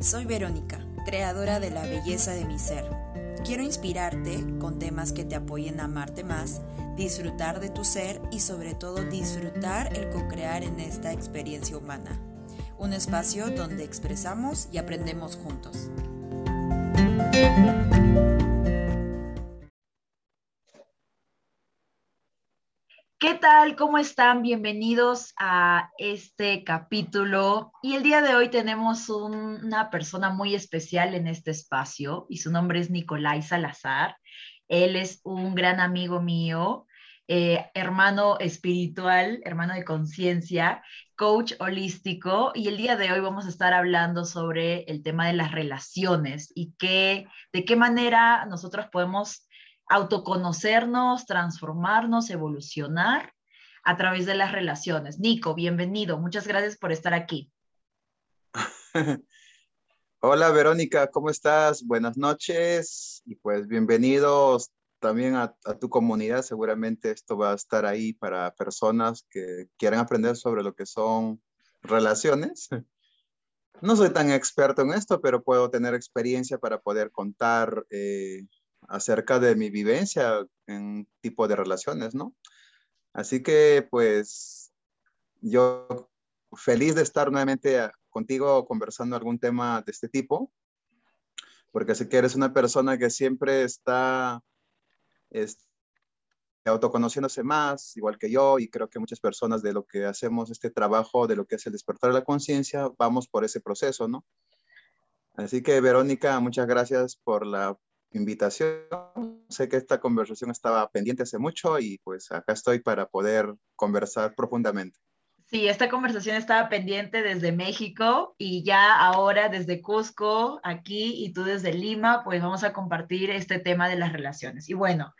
Soy Verónica, creadora de la belleza de mi ser. Quiero inspirarte con temas que te apoyen a amarte más, disfrutar de tu ser y sobre todo disfrutar el co-crear en esta experiencia humana. Un espacio donde expresamos y aprendemos juntos. ¿Qué tal? ¿Cómo están? Bienvenidos a este capítulo. Y el día de hoy tenemos una persona muy especial en este espacio y su nombre es Nicolai Salazar. Él es un gran amigo mío, eh, hermano espiritual, hermano de conciencia, coach holístico. Y el día de hoy vamos a estar hablando sobre el tema de las relaciones y qué, de qué manera nosotros podemos autoconocernos, transformarnos, evolucionar a través de las relaciones. Nico, bienvenido. Muchas gracias por estar aquí. Hola Verónica, ¿cómo estás? Buenas noches y pues bienvenidos también a, tu comunidad. Seguramente esto va a estar ahí para personas que quieran aprender sobre lo que son relaciones. No soy tan experto en esto, pero puedo tener experiencia para poder contar eh, acerca de mi vivencia en tipo de relaciones, ¿no? Así que pues yo feliz de estar nuevamente contigo conversando algún tema de este tipo, porque sé que eres una persona que siempre está este, autoconociéndose más, igual que yo, y creo que muchas personas de lo que hacemos este trabajo, de lo que es el despertar de la conciencia, vamos por ese proceso, ¿no? Así que Verónica, muchas gracias por la invitación. Sé que esta conversación estaba pendiente hace mucho y pues acá estoy para poder conversar profundamente. Sí, esta conversación estaba pendiente desde México y ya ahora desde Cusco, aquí y tú desde Lima, pues vamos a compartir este tema de las relaciones. Y bueno,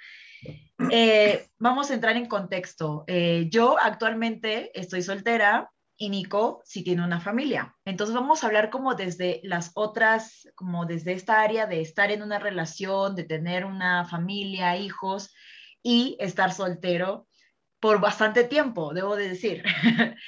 eh, vamos a entrar en contexto. Eh, yo actualmente estoy soltera, y Nico sí tiene una familia. Entonces vamos a hablar como desde las otras, como desde esta área de estar en una relación, de tener una familia, hijos y estar soltero por bastante tiempo, debo de decir.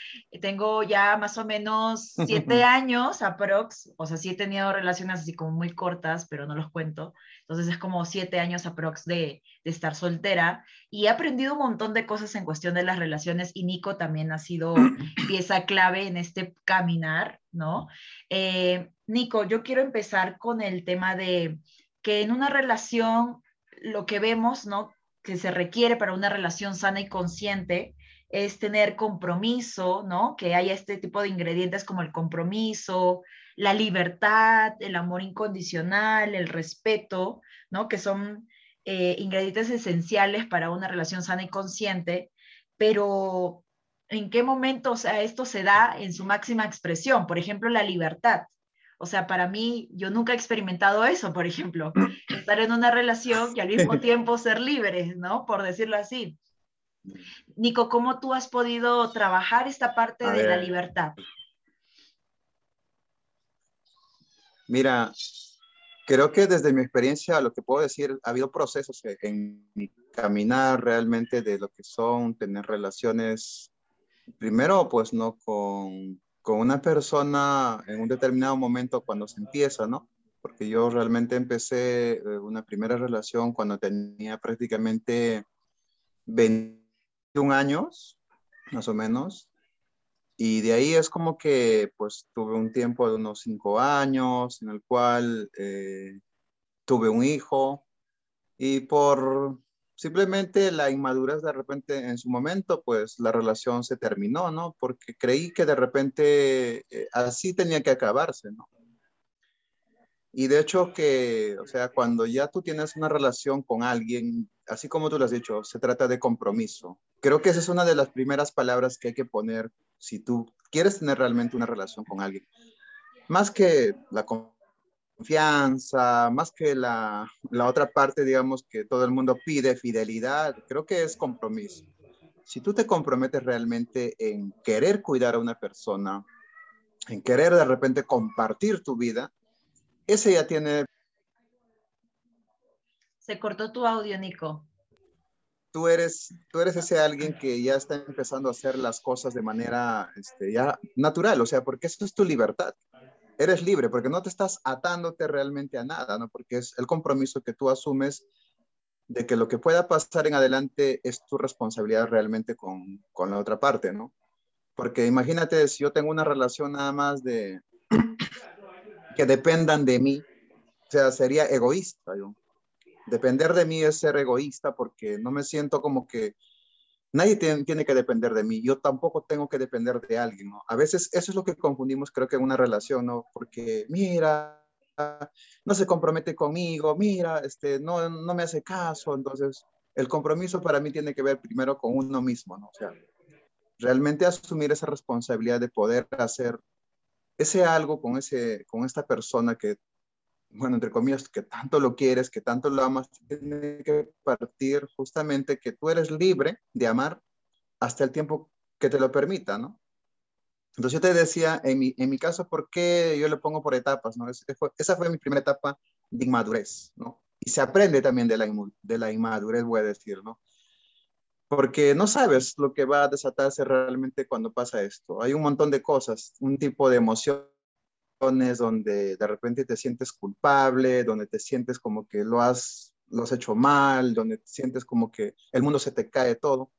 Tengo ya más o menos siete años aprox, o sea, sí he tenido relaciones así como muy cortas, pero no los cuento. Entonces es como siete años aprox de, de estar soltera y he aprendido un montón de cosas en cuestión de las relaciones y Nico también ha sido pieza clave en este caminar, ¿no? Eh, Nico, yo quiero empezar con el tema de que en una relación lo que vemos, ¿no? que se requiere para una relación sana y consciente es tener compromiso, ¿no? Que haya este tipo de ingredientes como el compromiso, la libertad, el amor incondicional, el respeto, ¿no? Que son eh, ingredientes esenciales para una relación sana y consciente, pero ¿en qué momento, o sea, esto se da en su máxima expresión? Por ejemplo, la libertad. O sea, para mí, yo nunca he experimentado eso, por ejemplo, estar en una relación y al mismo tiempo ser libre, ¿no? Por decirlo así. Nico, ¿cómo tú has podido trabajar esta parte de la libertad? Mira, creo que desde mi experiencia, lo que puedo decir, ha habido procesos en mi caminar realmente de lo que son tener relaciones, primero, pues no con con una persona en un determinado momento cuando se empieza, ¿no? Porque yo realmente empecé eh, una primera relación cuando tenía prácticamente 21 años, más o menos. Y de ahí es como que pues tuve un tiempo de unos 5 años en el cual eh, tuve un hijo y por simplemente la inmadurez de repente en su momento, pues la relación se terminó, ¿no? Porque creí que de repente eh, así tenía que acabarse, ¿no? Y de hecho que, o sea, cuando ya tú tienes una relación con alguien, así como tú lo has dicho, se trata de compromiso. Creo que esa es una de las primeras palabras que hay que poner si tú quieres tener realmente una relación con alguien. Más que la confianza, más que la, la, otra parte, digamos, que todo el mundo pide, fidelidad, creo que es compromiso. Si tú te comprometes realmente en querer cuidar a una persona, en querer de repente compartir tu vida, ese ya tiene... Se cortó tu audio, Nico. Tú eres, tú eres ese alguien que ya está empezando a hacer las cosas de manera este, ya natural, o sea, porque eso es tu libertad. eres libre porque no te estás atándote realmente a nada, ¿no? Porque es el compromiso que tú asumes de que lo que pueda pasar en adelante es tu responsabilidad realmente con, con la otra parte, ¿no? Porque imagínate si yo tengo una relación nada más de que dependan de mí, o sea, sería egoísta, yo. Depender de mí es ser egoísta porque no me siento como que nadie tiene, que depender de mí, yo tampoco tengo que depender de alguien, ¿no? A veces eso es lo que confundimos, creo que en una relación, ¿no? Porque, mira, no se compromete conmigo, mira, este, no, no me hace caso, entonces el compromiso para mí tiene que ver primero con uno mismo, ¿no? O sea, realmente asumir esa responsabilidad de poder hacer ese algo con, ese, con esta persona que bueno, entre comillas, que tanto lo quieres, que tanto lo amas, tiene que partir justamente que tú eres libre de amar hasta el tiempo que te lo permita, ¿no? Entonces yo te decía, en mi, en mi caso, ¿por qué yo le pongo por etapas, ¿no? esa fue mi primera etapa de inmadurez, ¿no? Y se aprende también de la, de la inmadurez, voy a decir, ¿no? Porque no sabes lo que va a desatarse realmente cuando pasa esto. Hay un montón de cosas, un tipo de emoción donde de repente te sientes culpable, donde te sientes como que lo has, lo has hecho mal, donde te sientes como que el mundo se te cae todo.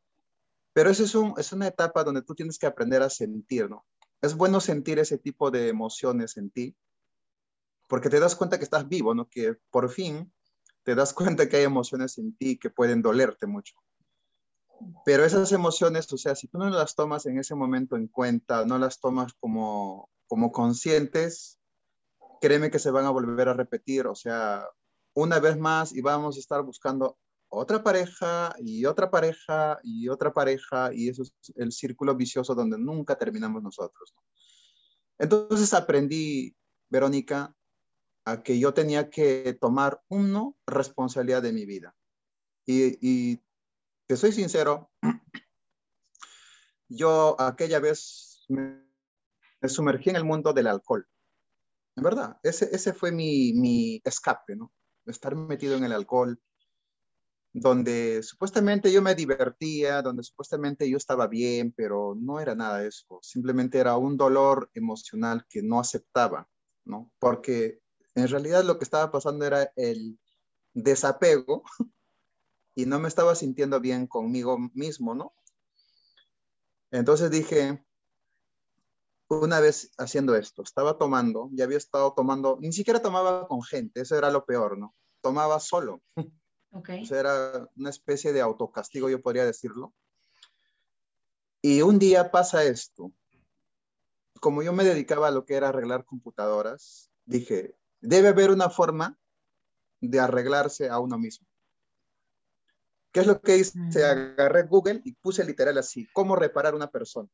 Pero eso es, un, es una etapa donde tú tienes que aprender a sentir, ¿no? Es bueno sentir ese tipo de emociones en ti, porque te das cuenta que estás vivo, ¿no? Que por fin te das cuenta que hay emociones en ti que pueden dolerte mucho. Pero esas emociones, o sea, si tú no las tomas en ese momento en cuenta, no las tomas como, como conscientes, créeme que se van a volver a repetir, o sea, una vez más y vamos a estar buscando otra pareja y otra pareja y otra pareja y eso es el círculo vicioso donde nunca terminamos nosotros. Entonces aprendí, Verónica, a que yo tenía que tomar uno responsabilidad de mi vida. Y, y te soy sincero, yo aquella vez me me sumergí en el mundo del alcohol. En verdad, ese, ese fue mi, mi escape, ¿no? Estar metido en el alcohol, donde supuestamente yo me divertía, donde supuestamente yo estaba bien, pero no era nada de eso. Simplemente era un dolor emocional que no aceptaba, ¿no? Porque en realidad lo que estaba pasando era el desapego y no me estaba sintiendo bien conmigo mismo, ¿no? Entonces dije, una vez haciendo esto, estaba tomando, ya había estado tomando, ni siquiera tomaba con gente, eso era lo peor, ¿no? Tomaba solo. Okay. O sea, era una especie de autocastigo, yo podría decirlo. Y un día pasa esto. Como yo me dedicaba a lo que era arreglar computadoras, dije, debe haber una forma de arreglarse a uno mismo. ¿Qué es lo que hice? Mm. Agarré Google y puse literal así, ¿cómo reparar una persona?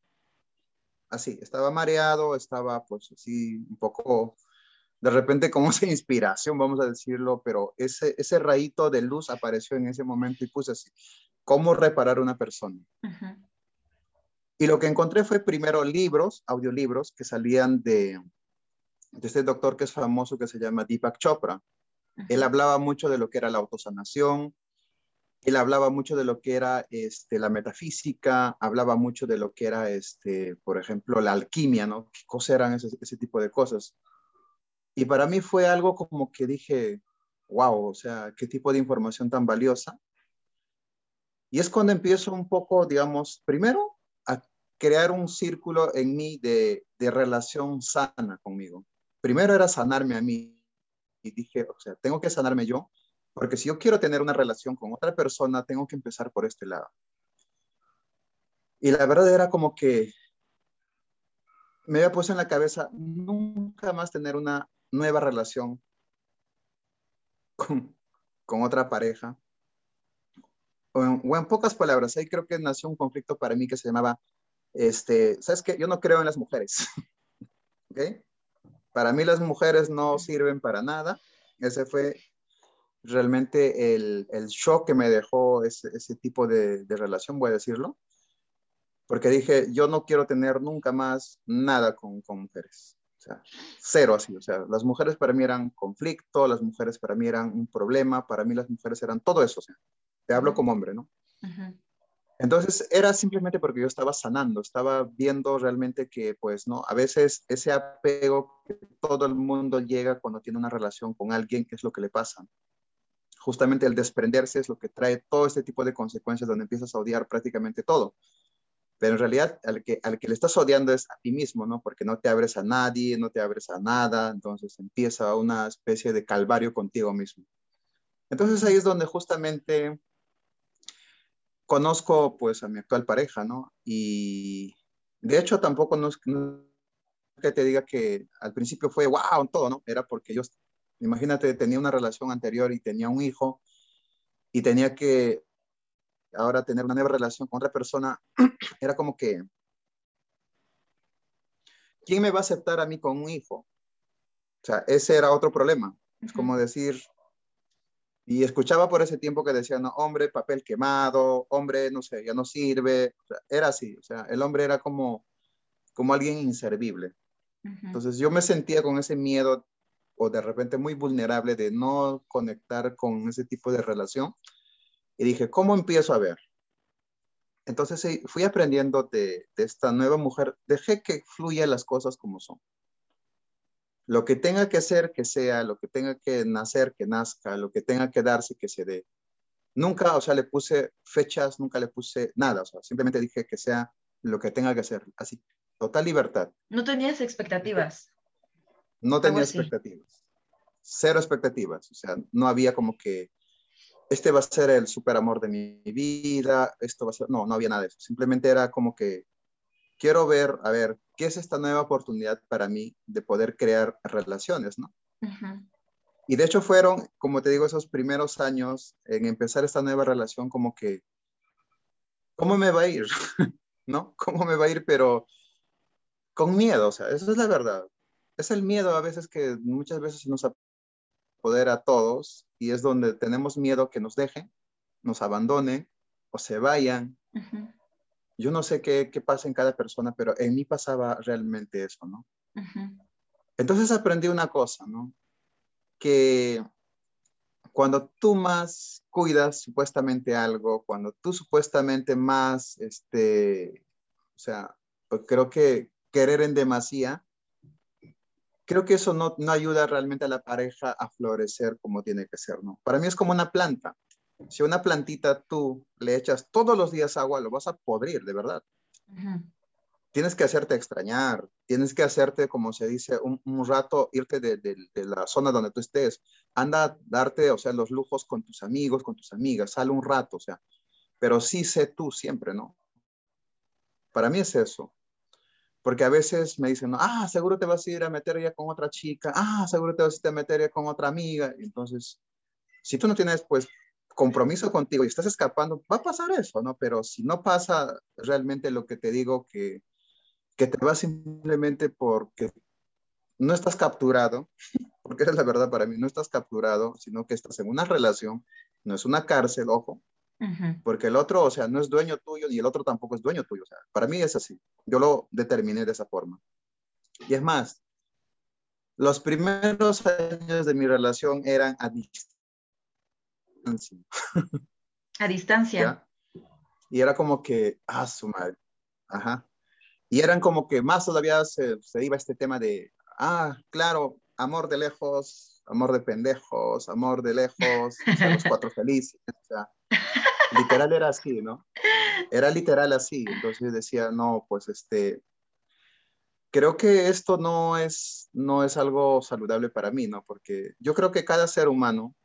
Así, estaba mareado, estaba pues así un poco, de repente como esa inspiración, vamos a decirlo, pero ese, ese rayito de luz apareció en ese momento y puse así, ¿cómo reparar una persona? Y lo que encontré fue primero libros, audiolibros que salían de, de este doctor que es famoso que se llama Deepak Chopra. Él hablaba mucho de lo que era la autosanación, él hablaba mucho de lo que era este, la metafísica, hablaba mucho de lo que era, este, por ejemplo, la alquimia, ¿no? ¿Qué cosas ese tipo de cosas? Y para mí fue algo como que dije, wow, o sea, qué tipo de información tan valiosa. Y es cuando empiezo un poco, digamos, primero a crear un círculo en mí de, de relación sana conmigo. Primero era sanarme a mí. Y dije, o sea, tengo que sanarme yo porque si yo quiero tener una relación con otra persona, tengo que empezar por este lado. Y la verdad era como que me había puesto en la cabeza nunca más tener una nueva relación con, otra pareja. O en, pocas palabras, ahí creo que nació un conflicto para mí que se llamaba, este, ¿sabes qué? Yo no creo en las mujeres. Para mí las mujeres no sirven para nada. Ese fue realmente el, el shock que me dejó ese, ese tipo de, de, relación, voy a decirlo, porque dije, yo no quiero tener nunca más nada con, con, mujeres. O sea, cero así. O sea, las mujeres para mí eran conflicto, las mujeres para mí eran un problema, para mí las mujeres eran todo eso. O sea, te hablo como hombre, ¿no? Entonces era simplemente porque yo estaba sanando, estaba viendo realmente que, pues, no, a veces ese apego que todo el mundo llega cuando tiene una relación con alguien, ¿qué es lo que le pasa? Justamente el desprenderse es lo que trae todo este tipo de consecuencias donde empiezas a odiar prácticamente todo. Pero en realidad al que, al que le estás odiando es a ti mismo, ¿no? Porque no te abres a nadie, no te abres a nada, entonces empieza una especie de calvario contigo mismo. Entonces ahí es donde justamente conozco pues a mi actual pareja, ¿no? Y de hecho tampoco no es que te diga que al principio fue wow, todo, ¿no? Era porque yo, imagínate, tenía una relación anterior y tenía un hijo y tenía que ahora tener una nueva relación con otra persona, era como que, ¿quién me va a aceptar a mí con un hijo? O sea, ese era otro problema. Es como decir, y escuchaba por ese tiempo que decían, no, hombre, papel quemado, hombre, no sé, ya no sirve. era así, o sea, el hombre era como, como alguien inservible. Entonces yo me sentía con ese miedo o de repente muy vulnerable de no conectar con ese tipo de relación. Y dije, ¿cómo empiezo a ver? Entonces fui aprendiendo de, de esta nueva mujer, dejé que fluyan las cosas como son. Lo que tenga que ser, que sea, lo que tenga que nacer, que nazca, lo que tenga que darse, que se dé. Nunca, o sea, le puse fechas, nunca le puse nada, o sea, simplemente dije que sea lo que tenga que ser, así, total libertad. ¿No tenías expectativas? No tenía expectativas, cero expectativas, o sea, no había como que este va a ser el super amor de mi vida, esto va a ser, no, no había nada de eso, simplemente era como que quiero ver, a ver, ¿qué es esta nueva oportunidad para mí de poder crear relaciones, no? Y de hecho fueron, como te digo, esos primeros años en empezar esta nueva relación como que, ¿cómo me va a ir? ¿No? ¿Cómo me va a ir? Pero con miedo, o sea, eso es la verdad. Es el miedo a veces que muchas veces nos apodera a todos y es donde tenemos miedo que nos dejen, nos abandonen o se vayan. Yo no sé qué, qué, pasa en cada persona, pero en mí pasaba realmente eso, ¿no? Entonces aprendí una cosa, ¿no? Que cuando tú más cuidas supuestamente algo, cuando tú supuestamente más, este, o sea, pues creo que querer en demasía, creo que eso no, no ayuda realmente a la pareja a florecer como tiene que ser, ¿no? Para mí es como una planta si una plantita tú le echas todos los días agua, lo vas a podrir, de verdad. Tienes que hacerte extrañar, tienes que hacerte, como se dice, un, rato, irte de, la zona donde tú estés. Anda a darte, o sea, los lujos con tus amigos, con tus amigas, sale un rato, o sea, pero sí sé tú siempre, ¿no? Para mí es eso. Porque a veces me dicen, ah, seguro te vas a ir a meter ya con otra chica, ah, seguro te vas a ir a meter ya con otra amiga. Entonces, si tú no tienes, pues, compromiso contigo y estás escapando, va a pasar eso, ¿no? Pero si no pasa realmente lo que te digo, que, que te vas simplemente porque no estás capturado, porque es la verdad para mí, no estás capturado, sino que estás en una relación, no es una cárcel, ojo, porque el otro, o sea, no es dueño tuyo y el otro tampoco es dueño tuyo, o sea, para mí es así, yo lo determiné de esa forma. Y es más, los primeros años de mi relación eran a A distancia. Y era como que, ah, su madre. Ajá. Y eran como que más todavía se, iba este tema de, ah, claro, amor de lejos, amor de pendejos, amor de lejos, los cuatro felices. O sea, literal era así, ¿no? Era literal así. Entonces decía, no, pues este, creo que esto no es, no es algo saludable para mí, ¿no? Porque yo creo que cada ser humano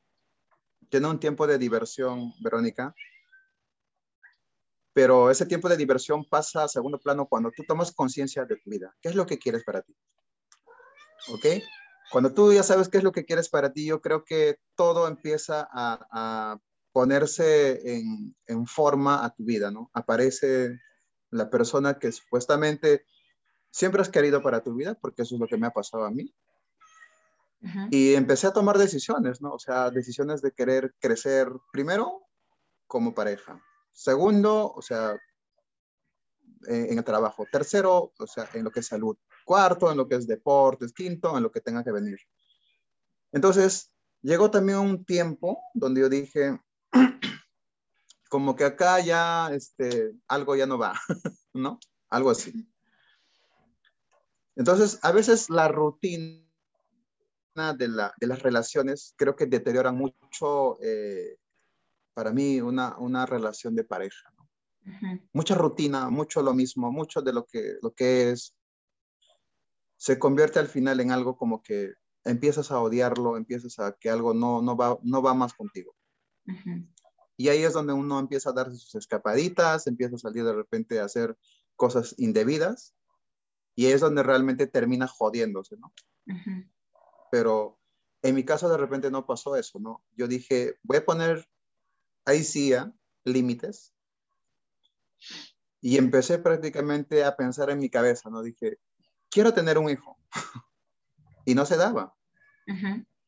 tiene un tiempo de diversión, Verónica, pero ese tiempo de diversión pasa a segundo plano cuando tú tomas conciencia de tu vida. ¿Qué es lo que quieres para ti? ¿Ok? Cuando tú ya sabes qué es lo que quieres para ti, yo creo que todo empieza a, ponerse en, en, forma a tu vida, ¿no? Aparece la persona que supuestamente siempre has querido para tu vida, porque eso es lo que me ha pasado a mí. Y empecé a tomar decisiones, ¿no? O sea, decisiones de querer crecer primero como pareja. Segundo, o sea, en, el trabajo. Tercero, o sea, en lo que es salud. Cuarto, en lo que es deportes. Quinto, en lo que tenga que venir. Entonces, llegó también un tiempo donde yo dije, como que acá ya, este, algo ya no va, ¿no? Algo así. Entonces, a veces la rutina de, la, de las relaciones creo que deterioran mucho, eh, para mí, una, una relación de pareja. ¿no? Mucha rutina, mucho lo mismo, mucho de lo que, lo que es, se convierte al final en algo como que empiezas a odiarlo, empiezas a que algo no, no, va, no va más contigo. Y ahí es donde uno empieza a darse sus escapaditas, empieza a salir de repente a hacer cosas indebidas y es donde realmente termina jodiéndose, ¿no? Pero en mi caso de repente no pasó eso, ¿no? Yo dije, voy a poner ahí sí límites y empecé prácticamente a pensar en mi cabeza, ¿no? Dije, quiero tener un hijo. y no se daba.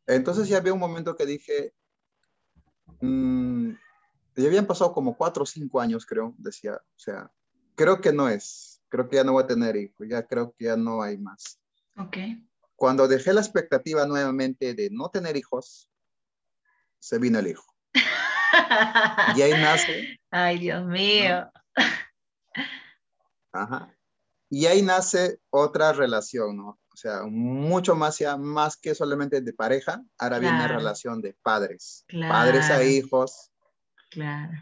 Entonces ya había un momento que dije, mmm, ya habían pasado como cuatro o cinco años, creo, decía, o sea, creo que no es, creo que ya no voy a tener hijos, ya creo que ya no hay más. Ok. Cuando dejé la expectativa nuevamente de no tener hijos, se vino el hijo. y ahí nace. Ay, Dios mío. Ajá. Y ahí nace otra relación, ¿no? O sea, mucho más, ya, más que solamente de pareja, ahora viene relación de padres. Padres a hijos. Claro.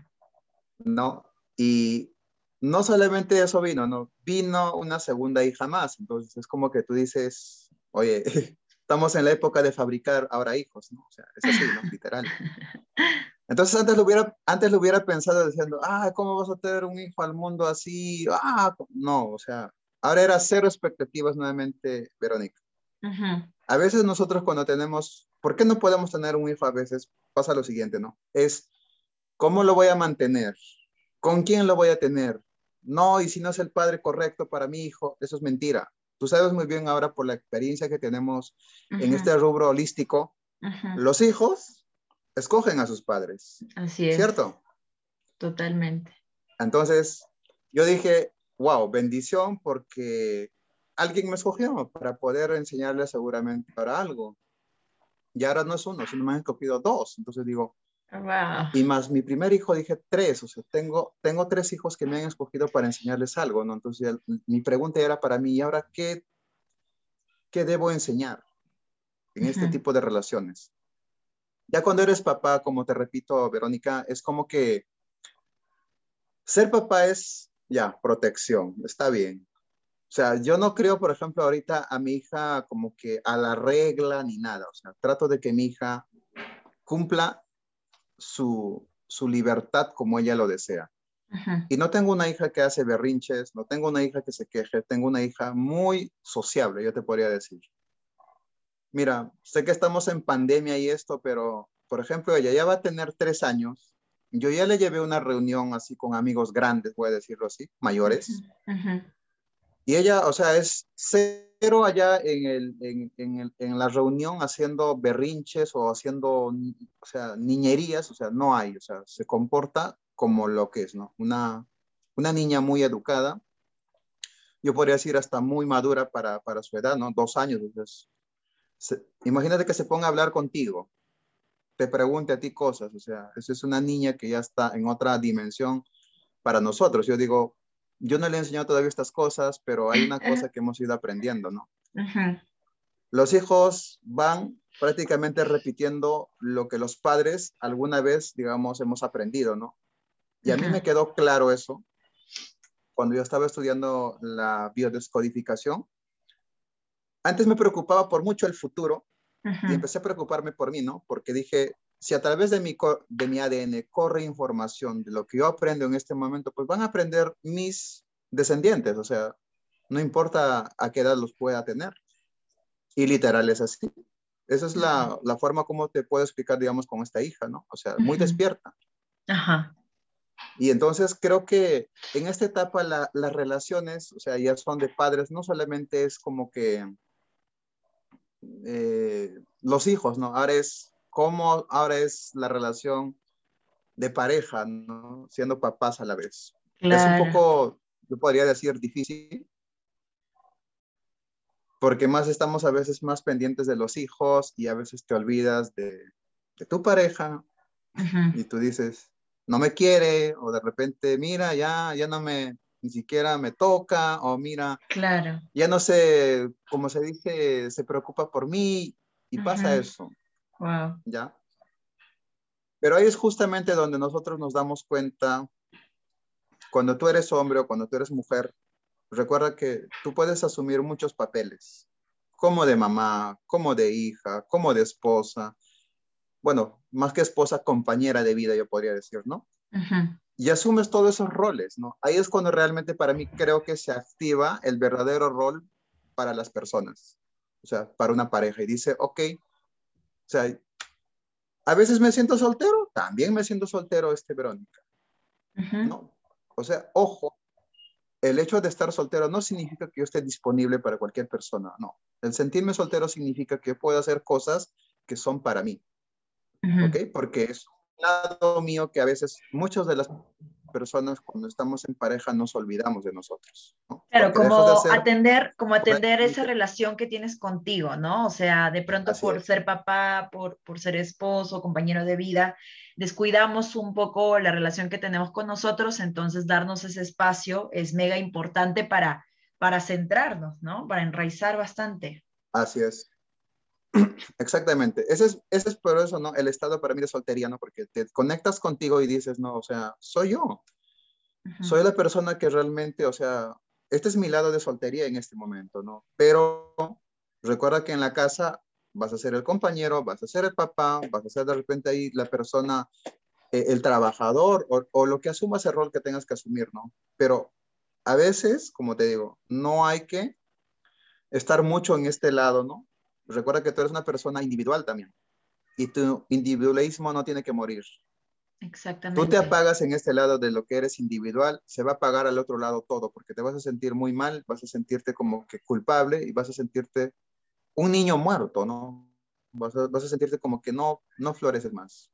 ¿No? Y no solamente eso vino, ¿no? Vino una segunda hija más. Entonces es como que tú dices, oye, estamos en la época de fabricar ahora hijos, ¿no? O sea, es así, ¿no? Literal. Entonces antes lo hubiera, antes lo hubiera pensado diciendo, ah, ¿cómo vas a tener un hijo al mundo así? Ah, no, o sea, ahora era cero expectativas nuevamente, Verónica. A veces nosotros cuando tenemos, ¿por qué no podemos tener un hijo a veces? Pasa lo siguiente, ¿no? Es, ¿cómo lo voy a mantener? ¿Con quién lo voy a tener? No, y si no es el padre correcto para mi hijo, eso es mentira. Tú sabes muy bien ahora por la experiencia que tenemos en este rubro holístico, los hijos escogen a sus padres. Así es. ¿Cierto? Totalmente. Entonces, yo dije, wow, bendición porque alguien me escogió para poder enseñarle seguramente para algo. Y ahora no es uno, sino me han escogido dos. Entonces digo, wow. y más mi primer hijo dije tres, o sea, tengo, tengo tres hijos que me han escogido para enseñarles algo, ¿no? Entonces mi pregunta era para mí, ¿y ahora qué, qué debo enseñar en este tipo de relaciones? Ya cuando eres papá, como te repito, Verónica, es como que ser papá es, ya, protección, está bien. O sea, yo no creo, por ejemplo, ahorita a mi hija como que a la regla ni nada. O sea, trato de que mi hija cumpla su, su libertad como ella lo desea. Y no tengo una hija que hace berrinches, no tengo una hija que se queje, tengo una hija muy sociable, yo te podría decir mira, sé que estamos en pandemia y esto, pero, por ejemplo, ella ya va a tener tres años. Yo ya le llevé una reunión así con amigos grandes, voy a decirlo así, mayores. Y ella, o sea, es cero allá en, el, en, en, en, la reunión haciendo berrinches o haciendo, o sea, niñerías, o sea, no hay, o sea, se comporta como lo que es, ¿no? Una, una niña muy educada, yo podría decir hasta muy madura para, para su edad, ¿no? Dos años, entonces imagínate que se ponga a hablar contigo, te pregunte a ti cosas, o sea, esa es una niña que ya está en otra dimensión para nosotros. Yo digo, yo no le he enseñado todavía estas cosas, pero hay una cosa que hemos ido aprendiendo, ¿no? Los hijos van prácticamente repitiendo lo que los padres alguna vez, digamos, hemos aprendido, ¿no? Y a mí me quedó claro eso cuando yo estaba estudiando la biodescodificación antes me preocupaba por mucho el futuro y empecé a preocuparme por mí, ¿no? Porque dije, si a través de mi, de mi ADN corre información de lo que yo aprendo en este momento, pues van a aprender mis descendientes, o sea, no importa a qué edad los pueda tener. Y literal es así. Esa es la, la forma como te puedo explicar, digamos, con esta hija, ¿no? O sea, muy despierta. Ajá. Y entonces creo que en esta etapa las relaciones, o sea, ya son de padres, no solamente es como que eh, los hijos, ¿no? Ahora es cómo ahora es la relación de pareja, ¿no? Siendo papás a la vez. Es un poco, yo podría decir, difícil, porque más estamos a veces más pendientes de los hijos y a veces te olvidas de, tu pareja y tú dices, no me quiere o de repente, mira, ya, ya no me, ni siquiera me toca o mira, claro. ya no sé, como se dice, se preocupa por mí y pasa eso. Wow. ¿Ya? Pero ahí es justamente donde nosotros nos damos cuenta, cuando tú eres hombre o cuando tú eres mujer, recuerda que tú puedes asumir muchos papeles, como de mamá, como de hija, como de esposa, bueno, más que esposa, compañera de vida, yo podría decir, ¿no? Y asumes todos esos roles, ¿no? Ahí es cuando realmente para mí creo que se activa el verdadero rol para las personas, o sea, para una pareja. Y dice, ok, o sea, a veces me siento soltero, también me siento soltero, este Verónica. ¿no? O sea, ojo, el hecho de estar soltero no significa que yo esté disponible para cualquier persona, no. El sentirme soltero significa que puedo hacer cosas que son para mí. ¿Ok? Porque es lado mío que a veces muchas de las personas cuando estamos en pareja nos olvidamos de nosotros. Claro, como atender, como atender esa relación que tienes contigo, ¿no? O sea, de pronto por ser papá, por, por ser esposo, compañero de vida, descuidamos un poco la relación que tenemos con nosotros, entonces darnos ese espacio es mega importante para, para centrarnos, ¿no? Para enraizar bastante. Así es. Exactamente. Ese es, ese es por eso, ¿no? El estado para mí de soltería, ¿no? Porque te conectas contigo y dices, no, o sea, soy yo. Soy la persona que realmente, o sea, este es mi lado de soltería en este momento, ¿no? Pero recuerda que en la casa vas a ser el compañero, vas a ser el papá, vas a ser de repente ahí la persona, eh, el trabajador o, o, lo que asumas el rol que tengas que asumir, ¿no? Pero a veces, como te digo, no hay que estar mucho en este lado, ¿no? Recuerda que tú eres una persona individual también. Y tu individualismo no tiene que morir. Exactamente. Tú te apagas en este lado de lo que eres individual, se va a apagar al otro lado todo, porque te vas a sentir muy mal, vas a sentirte como que culpable y vas a sentirte un niño muerto, ¿no? Vas a, vas a sentirte como que no, no floreces más.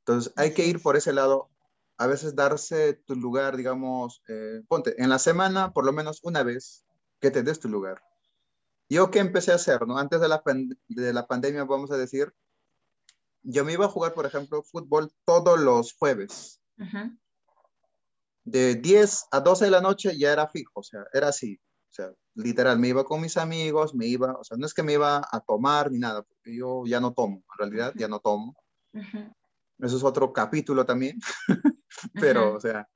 Entonces hay que ir por ese lado, a veces darse tu lugar, digamos, eh, ponte, en la semana por lo menos una vez que te des tu lugar. Yo qué empecé a hacer, ¿no? Antes de la, de la pandemia, vamos a decir, yo me iba a jugar, por ejemplo, fútbol todos los jueves. De 10 a 12 de la noche ya era fijo, o sea, era así. O sea, literal, me iba con mis amigos, me iba, o sea, no es que me iba a tomar ni nada, porque yo ya no tomo, en realidad ya no tomo. Eso es otro capítulo también, pero, o sea,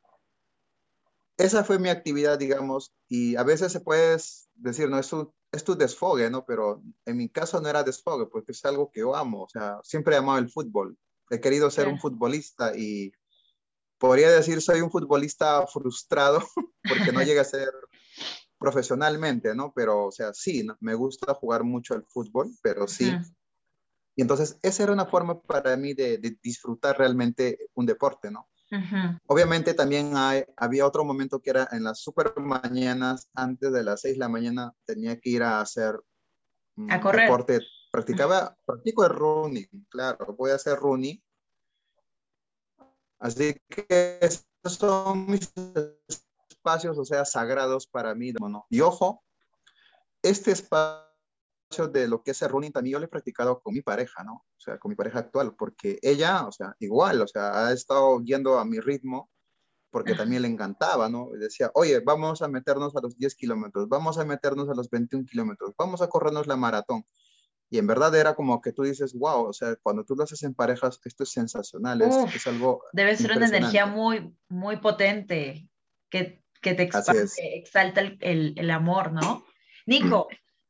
esa fue mi actividad, digamos, y a veces se puede decir, no, es un, es tu desfogue, ¿no? Pero en mi caso no era desfogue, porque es algo que yo amo, o sea, siempre he amado el fútbol. He querido ser un futbolista y podría decir soy un futbolista frustrado porque no llegué a ser profesionalmente, ¿no? Pero, o sea, sí, me gusta jugar mucho el fútbol, pero sí. Y entonces esa era una forma para mí de, de disfrutar realmente un deporte, ¿no? Obviamente también hay, había otro momento que era en las super mañanas, antes de las 6 de la mañana, tenía que ir a hacer a correr. deporte. Practicaba, practico el running, claro, voy a hacer running. Así que esos son mis espacios, o sea, sagrados para mí. ¿no? Y ojo, este espacio de lo que es el running también yo lo he practicado con mi pareja, ¿no? O sea, con mi pareja actual, porque ella, o sea, igual, o sea, ha estado yendo a mi ritmo porque también le encantaba, ¿no? Y decía, oye, vamos a meternos a los 10 kilómetros, vamos a meternos a los 21 kilómetros, vamos a corrernos la maratón. Y en verdad era como que tú dices, wow, o sea, cuando tú lo haces en parejas, esto es sensacional, es, algo... Debe ser una energía muy, muy potente que, que te exalta el, el, el, amor, ¿no? Nico,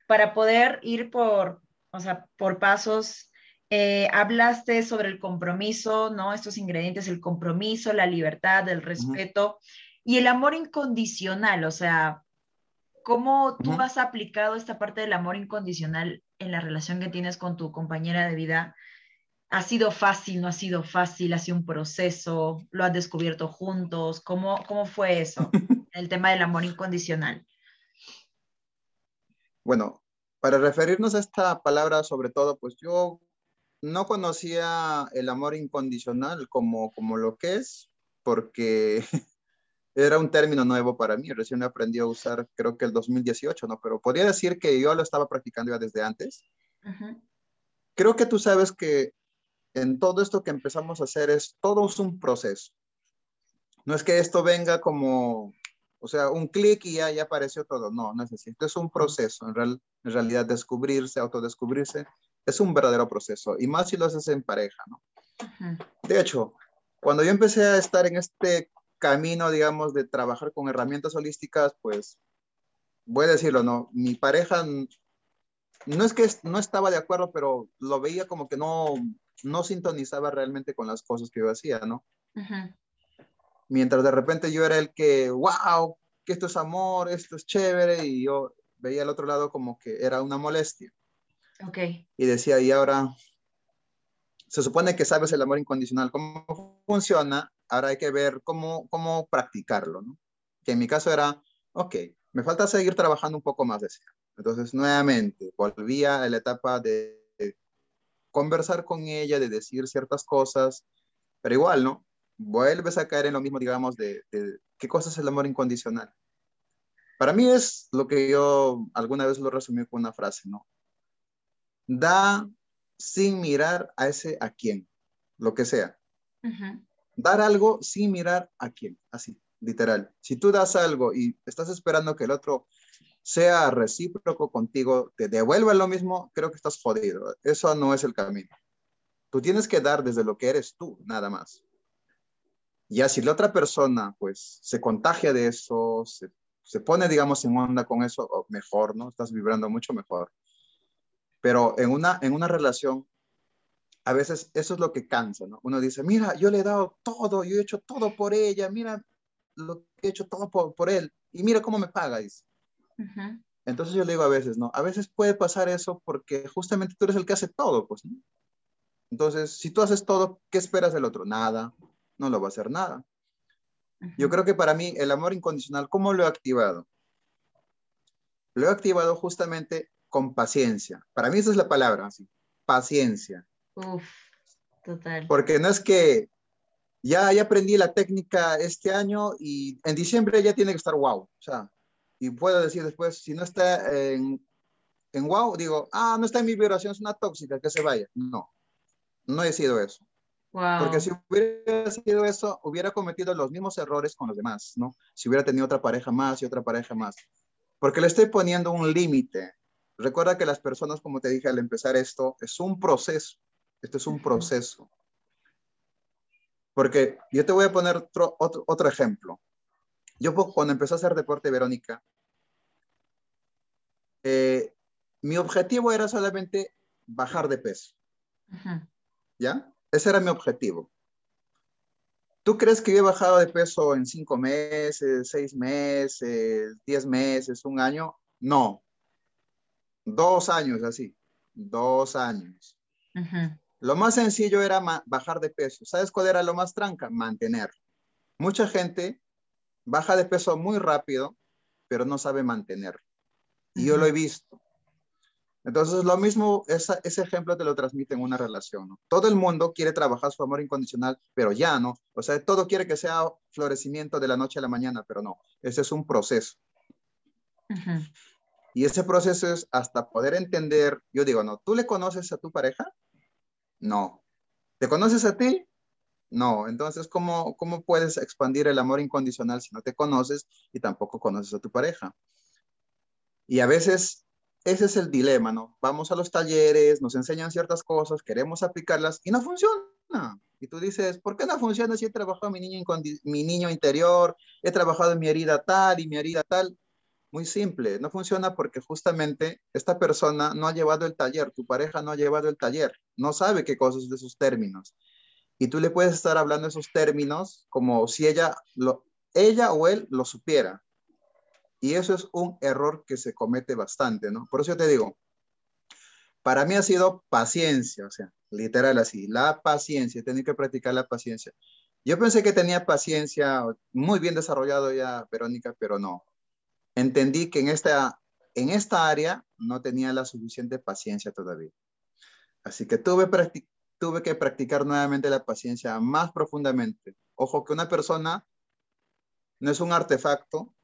para poder ir por, o sea, por pasos. Eh, hablaste sobre el compromiso, ¿no? Estos ingredientes, el compromiso, la libertad, el respeto y el amor incondicional, o sea, ¿cómo tú has aplicado esta parte del amor incondicional en la relación que tienes con tu compañera de vida? ¿Ha sido fácil, no ha sido fácil? ¿Ha sido un proceso? ¿Lo has descubierto juntos? ¿Cómo, cómo fue eso? el tema del amor incondicional. Bueno, para referirnos a esta palabra, sobre todo, pues yo no conocía el amor incondicional como, como lo que es, porque era un término nuevo para mí, recién aprendí a usar creo que el 2018, ¿no? Pero podría decir que yo lo estaba practicando ya desde antes. Creo que tú sabes que en todo esto que empezamos a hacer es todo es un proceso. No es que esto venga como, o sea, un clic y ya, ya apareció todo. No, no es así. Esto es un proceso. En, real, en realidad, descubrirse, autodescubrirse, es un verdadero proceso. Y más si lo haces en pareja, ¿no? De hecho, cuando yo empecé a estar en este camino, digamos, de trabajar con herramientas holísticas, pues, voy a decirlo, ¿no? Mi pareja no es que no estaba de acuerdo, pero lo veía como que no, no sintonizaba realmente con las cosas que yo hacía, ¿no? Mientras de repente yo era el que, wow, que esto es amor, esto es chévere, y yo veía al otro lado como que era una molestia. Ok. Y decía, y ahora, se supone que sabes el amor incondicional, cómo funciona, ahora hay que ver cómo, cómo practicarlo, ¿no? Que en mi caso era, ok, me falta seguir trabajando un poco más de eso. Entonces, nuevamente, volvía a la etapa de conversar con ella, de decir ciertas cosas, pero igual, ¿no? Vuelves a caer en lo mismo, digamos, de, qué cosa es el amor incondicional. Para mí es lo que yo alguna vez lo resumí con una frase, ¿no? Da sin mirar a ese a quién, lo que sea. Dar algo sin mirar a quién, así, literal. Si tú das algo y estás esperando que el otro sea recíproco contigo, te devuelva lo mismo, creo que estás jodido. Eso no es el camino. Tú tienes que dar desde lo que eres tú, nada más. Ya si la otra persona, pues, se contagia de eso, se, se pone, digamos, en onda con eso, mejor, ¿no? Estás vibrando mucho mejor. Pero en una, en una relación, a veces eso es lo que cansa, ¿no? Uno dice, mira, yo le he dado todo, yo he hecho todo por ella, mira lo he hecho todo por, por él, y mira cómo me paga, dice. Entonces yo le digo a veces, ¿no? A veces puede pasar eso porque justamente tú eres el que hace todo, pues, ¿no? Entonces, si tú haces todo, ¿qué esperas del otro? Nada, no lo va a hacer nada. Yo creo que para mí el amor incondicional, ¿cómo lo he activado? Lo he activado justamente con paciencia. Para mí esa es la palabra, así, paciencia. Uf, total. Porque no es que ya, ya aprendí la técnica este año y en diciembre ya tiene que estar wow. O sea, y puedo decir después, si no está en, en wow, digo, ah, no está en mi vibración, es una tóxica, que se vaya. No, no he sido eso. Porque si hubiera sido eso, hubiera cometido los mismos errores con los demás, ¿no? Si hubiera tenido otra pareja más y otra pareja más. Porque le estoy poniendo un límite. Recuerda que las personas, como te dije al empezar esto, es un proceso. Esto es un proceso. Porque yo te voy a poner otro, otro, otro ejemplo. Yo cuando empecé a hacer deporte, Verónica, eh, mi objetivo era solamente bajar de peso. ¿Ya? Ese era mi objetivo. ¿Tú crees que yo he bajado de peso en cinco meses, seis meses, diez meses, un año? No. Dos años así. Dos años. Lo más sencillo era bajar de peso. ¿Sabes cuál era lo más tranca? Mantener. Mucha gente baja de peso muy rápido, pero no sabe mantener. Y yo lo he visto. Entonces, lo mismo, ese ejemplo te lo transmite en una relación. ¿no? Todo el mundo quiere trabajar su amor incondicional, pero ya no. O sea, todo quiere que sea florecimiento de la noche a la mañana, pero no. Ese es un proceso. Y ese proceso es hasta poder entender, yo digo, no, ¿tú le conoces a tu pareja? No. ¿Te conoces a ti? No, entonces, ¿cómo, ¿cómo puedes expandir el amor incondicional si no te conoces y tampoco conoces a tu pareja? Y a veces ese es el dilema, ¿no? Vamos a los talleres, nos enseñan ciertas cosas, queremos aplicarlas y no funciona. Y tú dices, ¿por qué no funciona si he trabajado mi niño, mi niño interior, he trabajado en mi herida tal y mi herida tal? Muy simple, no funciona porque justamente esta persona no ha llevado el taller, tu pareja no ha llevado el taller, no sabe qué cosas de sus términos y tú le puedes estar hablando esos términos como si ella, lo, ella o él lo supiera. Y eso es un error que se comete bastante, ¿no? Por eso yo te digo, para mí ha sido paciencia, o sea, literal así, la paciencia, tengo que practicar la paciencia. Yo pensé que tenía paciencia muy bien desarrollado ya, Verónica, pero no. Entendí que en esta, en esta área no tenía la suficiente paciencia todavía. Así que tuve, tuve que practicar nuevamente la paciencia más profundamente. Ojo que una persona no es un artefacto,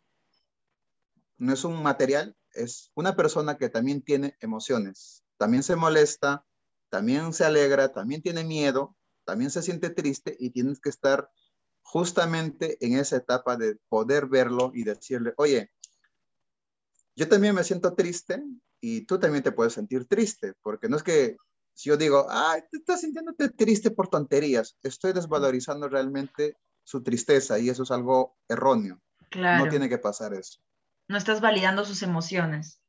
no es un material, es una persona que también tiene emociones, también se molesta, también se alegra, también tiene miedo, también se siente triste y tienes que estar justamente en esa etapa de poder verlo y decirle, oye, yo también me siento triste y tú también te puedes sentir triste, porque no es que si yo digo, ay, te estás sintiéndote triste por tonterías, estoy desvalorizando realmente su tristeza y eso es algo erróneo. Claro. No tiene que pasar eso. No estás validando sus emociones.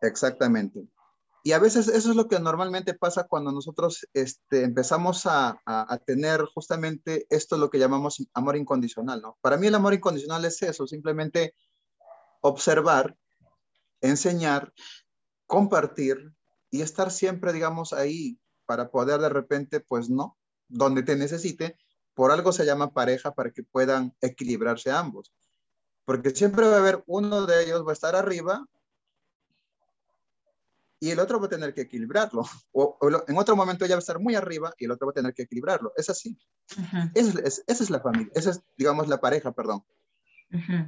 Exactamente. Y a veces eso es lo que normalmente pasa cuando nosotros este, empezamos a, a, tener justamente esto lo que llamamos amor incondicional, ¿no? Para mí el amor incondicional es eso, simplemente observar, enseñar, compartir y estar siempre, digamos, ahí para poder de repente, pues no, donde te necesite, por algo se llama pareja para que puedan equilibrarse ambos. Porque siempre va a haber uno de ellos va a estar arriba y el otro va a tener que equilibrarlo. O, en otro momento ya va a estar muy arriba y el otro va a tener que equilibrarlo. Es así. esa, es, la familia, esa es, digamos, la pareja, perdón.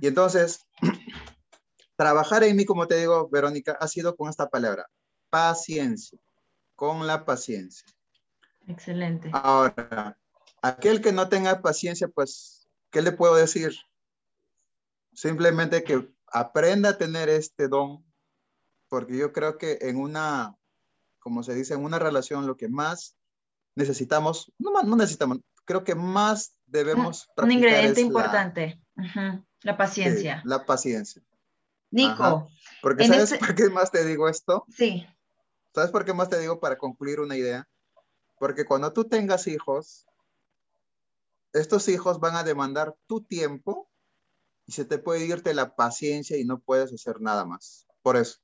Y entonces, trabajar en mí, como te digo, Verónica, ha sido con esta palabra, paciencia, con la paciencia. Excelente. Ahora, aquel que no tenga paciencia, pues, ¿qué le puedo decir? Simplemente que aprenda a tener este don, porque yo creo que en una, como se dice, en una relación lo que más necesitamos, no, no necesitamos, creo que más debemos... Un, ingrediente importante, la paciencia. la paciencia. Nico. Porque ¿sabes por qué más te digo esto? Sí. ¿Sabes por qué más te digo para concluir una idea? Porque cuando tú tengas hijos, estos hijos van a demandar tu tiempo y se te puede irte la paciencia y no puedes hacer nada más. Por eso.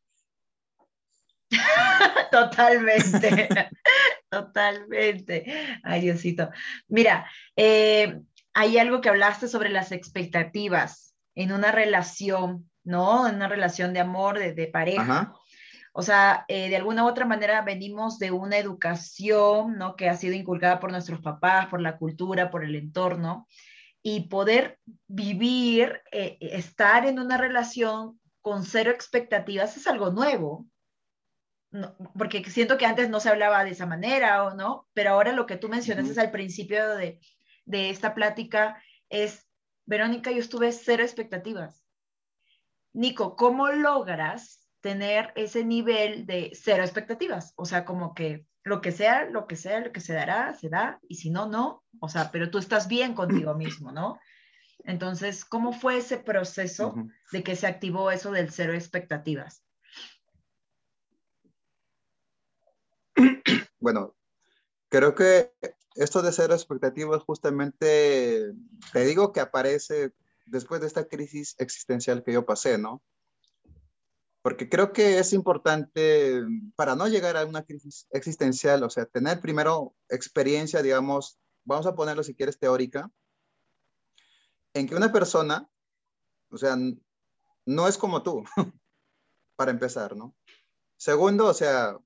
Totalmente. Totalmente. Ay, Diosito. Mira, eh, hay algo que hablaste sobre las expectativas en una relación, ¿no? En una relación de amor, de, de pareja. Ajá. O sea, eh, de alguna u otra manera venimos de una educación, ¿no? Que ha sido inculcada por nuestros papás, por la cultura, por el entorno, y poder vivir, eh, estar en una relación con cero expectativas es algo nuevo. porque siento que antes no se hablaba de esa manera, ¿o no? Pero ahora lo que tú mencionaste al principio de, de esta plática es, Verónica, yo estuve cero expectativas. Nico, ¿cómo logras tener ese nivel de cero expectativas, o sea, como que lo que sea, lo que sea, lo que se dará, se da, y si no, no, o sea, pero tú estás bien contigo mismo, ¿no? Entonces, ¿cómo fue ese proceso de que se activó eso del cero expectativas? Bueno, creo que esto de cero expectativas justamente, te digo que aparece después de esta crisis existencial que yo pasé, ¿no? Porque creo que es importante para no llegar a una crisis existencial, o sea, tener primero experiencia, digamos, vamos a ponerlo si quieres teórica, en que una persona, o sea, no es como tú, para empezar, ¿no? Segundo, o sea,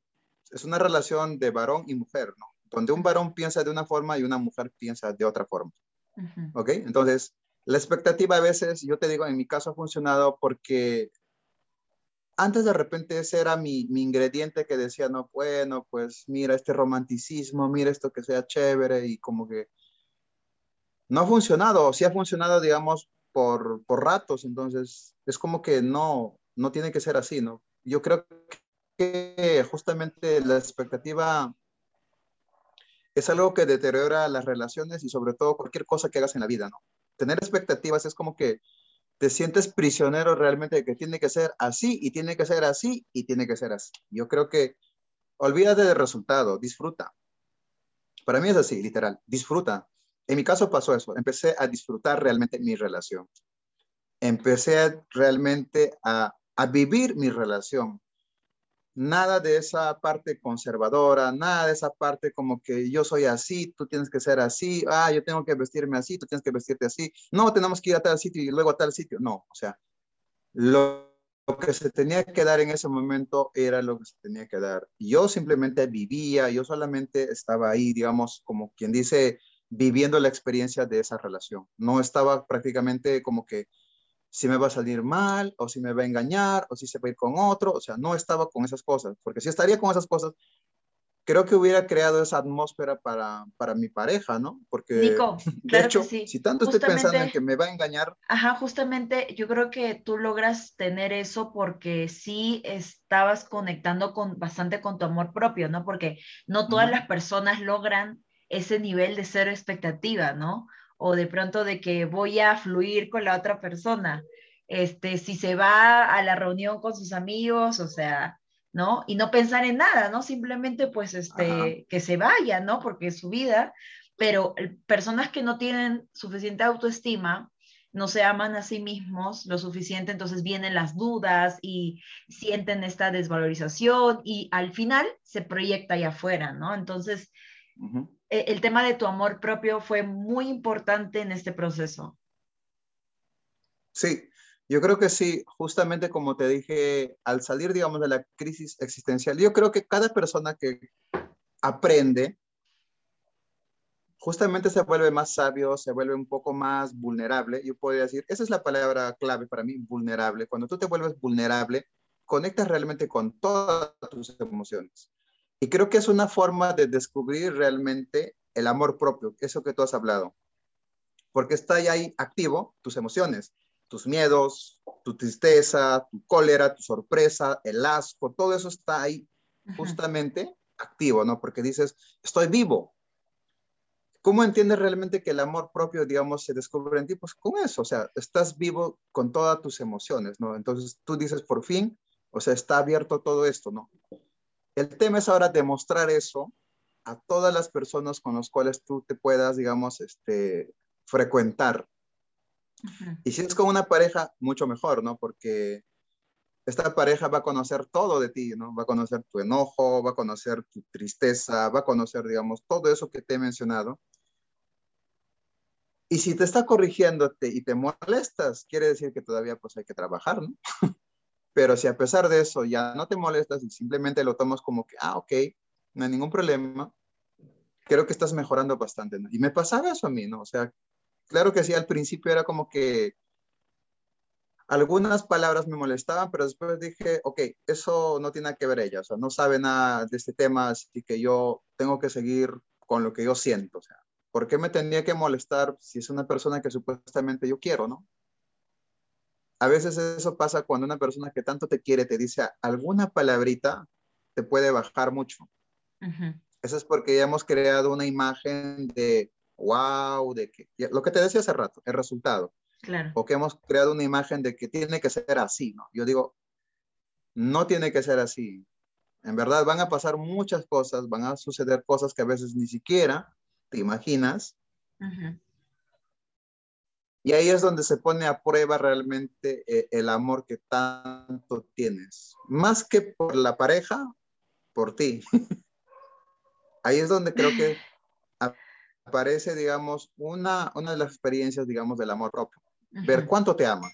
es una relación de varón y mujer, ¿no? Donde un varón piensa de una forma y una mujer piensa de otra forma. ¿Ok? Entonces, la expectativa a veces, yo te digo, en mi caso ha funcionado porque antes de repente ese era mi, ingrediente que decía, no, bueno, pues mira este romanticismo, mira esto que sea chévere y como que no ha funcionado, o sí ha funcionado, digamos, por, por ratos, entonces es como que no, no tiene que ser así, ¿no? Yo creo que justamente la expectativa es algo que deteriora las relaciones y sobre todo cualquier cosa que hagas en la vida, ¿no? Tener expectativas es como que te sientes prisionero realmente de que tiene que ser así y tiene que ser así y tiene que ser así. Yo creo que olvídate del resultado, disfruta. Para mí es así, literal, disfruta. En mi caso pasó eso, empecé a disfrutar realmente mi relación. Empecé realmente a, a vivir mi relación nada de esa parte conservadora, nada de esa parte como que yo soy así, tú tienes que ser así, ah, yo tengo que vestirme así, tú tienes que vestirte así, no, tenemos que ir a tal sitio y luego a tal sitio, no, o sea, lo, que se tenía que dar en ese momento era lo que se tenía que dar. Yo simplemente vivía, yo solamente estaba ahí, digamos, como quien dice, viviendo la experiencia de esa relación. No estaba prácticamente como que si me va a salir mal o si me va a engañar o si se va a ir con otro, o sea, no estaba con esas cosas, porque si estaría con esas cosas, creo que hubiera creado esa atmósfera para, para mi pareja, ¿no? Porque, Nico, de hecho, si tanto estoy pensando en que me va a engañar. Ajá, justamente yo creo que tú logras tener eso porque sí estabas conectando con, bastante con tu amor propio, ¿no? Porque no todas las personas logran ese nivel de cero expectativa, ¿no? O de pronto de que voy a fluir con la otra persona. Este, si se va a la reunión con sus amigos, o sea, ¿no? Y no pensar en nada, ¿no? Simplemente pues este, que se vaya, ¿no? Porque es su vida, pero personas que no tienen suficiente autoestima, no se aman a sí mismos lo suficiente, entonces vienen las dudas y sienten esta desvalorización y al final se proyecta allá afuera, ¿no? Entonces, el tema de tu amor propio fue muy importante en este proceso. Sí, yo creo que sí, justamente como te dije, al salir, digamos, de la crisis existencial, yo creo que cada persona que aprende, justamente se vuelve más sabio, se vuelve un poco más vulnerable. Yo podría decir, esa es la palabra clave para mí, vulnerable. Cuando tú te vuelves vulnerable, conectas realmente con todas tus emociones. Y creo que es una forma de descubrir realmente el amor propio, eso que tú has hablado. Porque está ahí activo tus emociones tus miedos, tu tristeza, tu cólera, tu sorpresa, el asco, todo eso está ahí justamente activo, ¿no? Porque dices, estoy vivo. ¿Cómo entiendes realmente que el amor propio, digamos, se descubre en ti? Pues con eso, o sea, estás vivo con todas tus emociones, ¿no? Entonces tú dices, por fin, o sea, está abierto todo esto, ¿no? El tema es ahora demostrar eso a todas las personas con las cuales tú te puedas, digamos, este, frecuentar, y si es con una pareja, mucho mejor, ¿no? Porque esta pareja va a conocer todo de ti, ¿no? Va a conocer tu enojo, va a conocer tu tristeza, va a conocer, digamos, todo eso que te he mencionado. Y si te está corrigiéndote y te molestas, quiere decir que todavía pues hay que trabajar, ¿no? Pero si a pesar de eso ya no te molestas y simplemente lo tomas como que, ah, ok, no hay ningún problema, creo que estás mejorando bastante. Y me pasaba eso a mí, ¿no? O sea, claro que sí, al principio era como que algunas palabras me molestaban, pero después dije, ok, eso no tiene que ver ella, o sea, no sabe nada de este tema, así que yo tengo que seguir con lo que yo siento, o sea, ¿por qué me tenía que molestar si es una persona que supuestamente yo quiero, no? A veces eso pasa cuando una persona que tanto te quiere te dice alguna palabrita, te puede bajar mucho. Eso es porque ya hemos creado una imagen de wow, de que, lo que te decía hace rato, el resultado. Claro. O que hemos creado una imagen de que tiene que ser así, ¿no? Yo digo, no tiene que ser así. En verdad van a pasar muchas cosas, van a suceder cosas que a veces ni siquiera te imaginas. Y ahí es donde se pone a prueba realmente eh, el amor que tanto tienes. Más que por la pareja, por ti. ahí es donde creo que aparece, digamos, una, una de las experiencias, digamos, del amor propio. Ver cuánto te ama.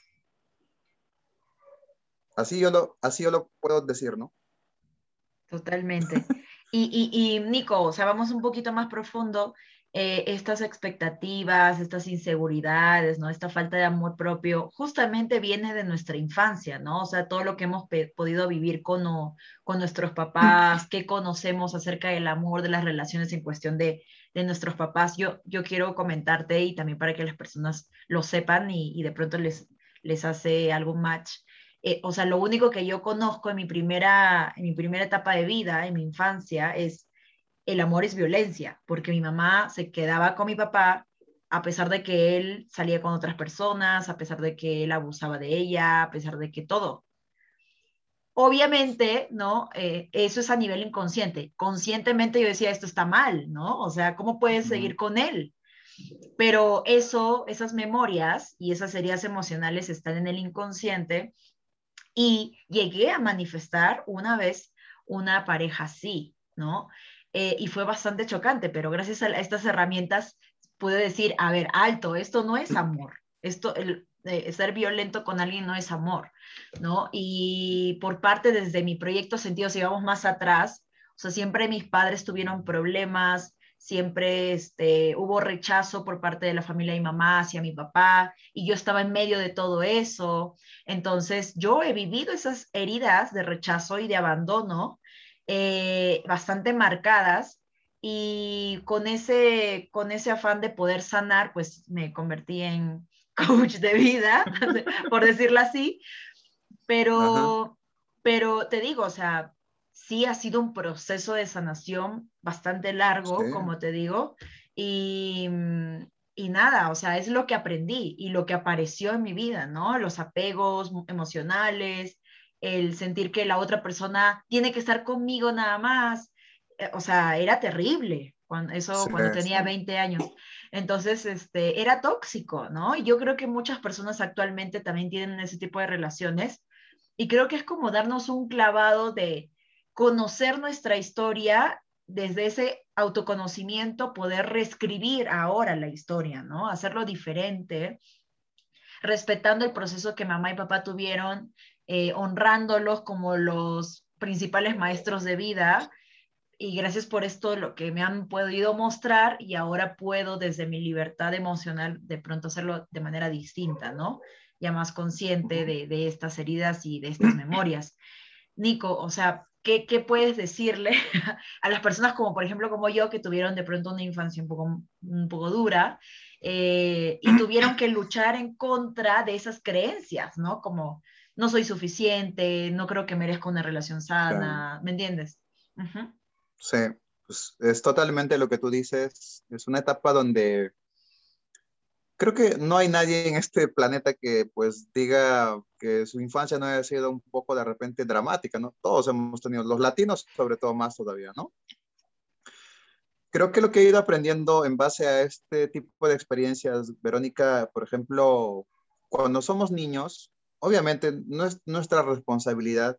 Así yo, lo, así yo lo puedo decir, ¿no? Totalmente. Y, y, y Nico, o sea, vamos un poquito más profundo. Eh, estas expectativas, estas inseguridades, ¿no? Esta falta de amor propio, justamente viene de nuestra infancia, ¿no? O sea, todo lo que hemos podido vivir con, con nuestros papás, qué conocemos acerca del amor, de las relaciones en cuestión de, de nuestros papás. Yo, yo quiero comentarte y también para que las personas lo sepan y, y de pronto les, les hace algún match. Eh, o sea, lo único que yo conozco en mi, primera, en mi primera etapa de vida, en mi infancia, es el amor es violencia, porque mi mamá se quedaba con mi papá a pesar de que él salía con otras personas, a pesar de que él abusaba de ella, a pesar de que todo. Obviamente, ¿no? Eh, eso es a nivel inconsciente. Conscientemente yo decía, esto está mal, ¿no? O sea, ¿cómo puedes seguir con él? Pero eso, esas memorias y esas heridas emocionales están en el inconsciente y llegué a manifestar una vez una pareja así, ¿no? Eh, y fue bastante chocante, pero gracias a estas herramientas pude decir, a ver, alto, esto no es amor, esto, el, eh, ser violento con alguien no es amor, ¿no? Y por parte desde mi proyecto Sentido, si vamos más atrás, o sea, siempre mis padres tuvieron problemas, siempre este, hubo rechazo por parte de la familia de mi mamá hacia mi papá y yo estaba en medio de todo eso. Entonces, yo he vivido esas heridas de rechazo y de abandono eh, bastante marcadas y con ese, con ese afán de poder sanar, pues me convertí en coach de vida, por decirlo así, pero, pero te digo, o sea, sí ha sido un proceso de sanación bastante largo, como te digo, y, y nada, o sea, es lo que aprendí y lo que apareció en mi vida, ¿no? Los apegos emocionales, el sentir que la otra persona tiene que estar conmigo nada más, eh, o sea, era terrible, cuando, eso cuando tenía 20 años. Entonces, este, era tóxico, ¿no? Y yo creo que muchas personas actualmente también tienen ese tipo de relaciones y creo que es como darnos un clavado de conocer nuestra historia desde ese autoconocimiento, poder reescribir ahora la historia, ¿no? Hacerlo diferente, respetando el proceso que mamá y papá tuvieron, eh, honrándolos como los principales maestros de vida. Y gracias por esto, lo que me han podido mostrar y ahora puedo desde mi libertad emocional de pronto hacerlo de manera distinta, ¿no? Ya más consciente de, de estas heridas y de estas memorias. Nico, o sea, ¿qué, puedes decirle a las personas como, por ejemplo, como yo, que tuvieron de pronto una infancia un poco, un poco dura eh, y tuvieron que luchar en contra de esas creencias, ¿no? Como, no soy suficiente, no creo que merezca una relación sana, ¿me entiendes? Sí, pues es totalmente lo que tú dices. Es una etapa donde creo que no hay nadie en este planeta que pues diga que su infancia no haya sido un poco de repente dramática, ¿no? Todos hemos tenido, los latinos sobre todo más todavía, ¿no? Creo que lo que he ido aprendiendo en base a este tipo de experiencias, Verónica, por ejemplo, cuando somos niños, obviamente no es nuestra responsabilidad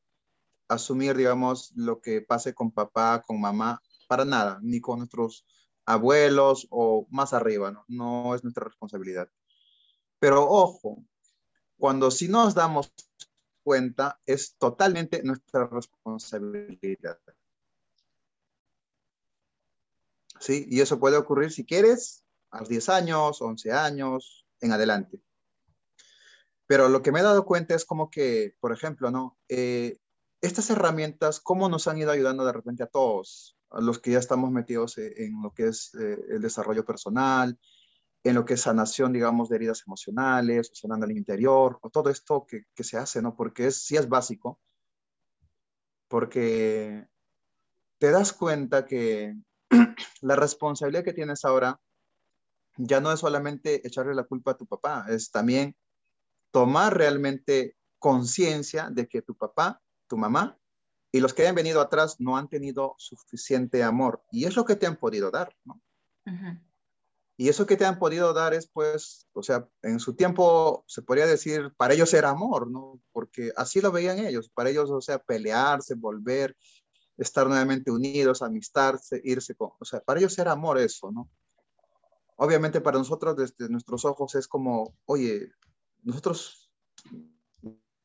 asumir, digamos, lo que pase con papá, con mamá, para nada, ni con nuestros abuelos o más arriba, ¿no? No es nuestra responsabilidad. Pero ojo, cuando sí nos damos cuenta, es totalmente nuestra responsabilidad. ¿Sí? Y eso puede ocurrir si quieres a los 10 años, 11 años, en adelante. Pero lo que me he dado cuenta es como que, por ejemplo, ¿no? Eh, estas herramientas, ¿cómo nos han ido ayudando de repente a todos? los que ya estamos metidos e, en lo que es eh, el desarrollo personal, en lo que es sanación, digamos, de heridas emocionales, o sanando el interior, o todo esto que, que, se hace, ¿no? Porque es, sí es básico, porque te das cuenta que la responsabilidad que tienes ahora ya no es solamente echarle la culpa a tu papá, es también tomar realmente conciencia de que tu papá, tu mamá, y los que han venido atrás no han tenido suficiente amor. Y es lo que te han podido dar, ¿no? Y eso que te han podido dar es, pues, o sea, en su tiempo se podría decir, para ellos era amor, ¿no? Porque así lo veían ellos, para ellos, o sea, pelearse, volver, estar nuevamente unidos, amistarse, irse con, o sea, para ellos era amor eso, ¿no? Obviamente para nosotros desde nuestros ojos es como, oye, nosotros,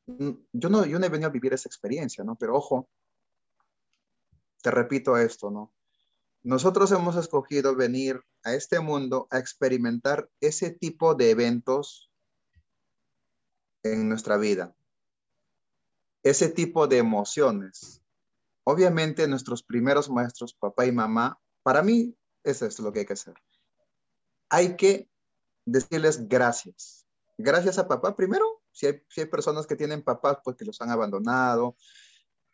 yo no, yo no he venido a vivir esa experiencia, ¿no? Pero ojo, te repito esto, ¿no? Nosotros hemos escogido venir a este mundo a experimentar ese tipo de eventos en nuestra vida, ese tipo de emociones. Obviamente nuestros primeros maestros, papá y mamá, para mí eso es lo que hay que hacer. Hay que decirles gracias. Gracias a papá primero, si hay, si personas que tienen papás pues que los han abandonado,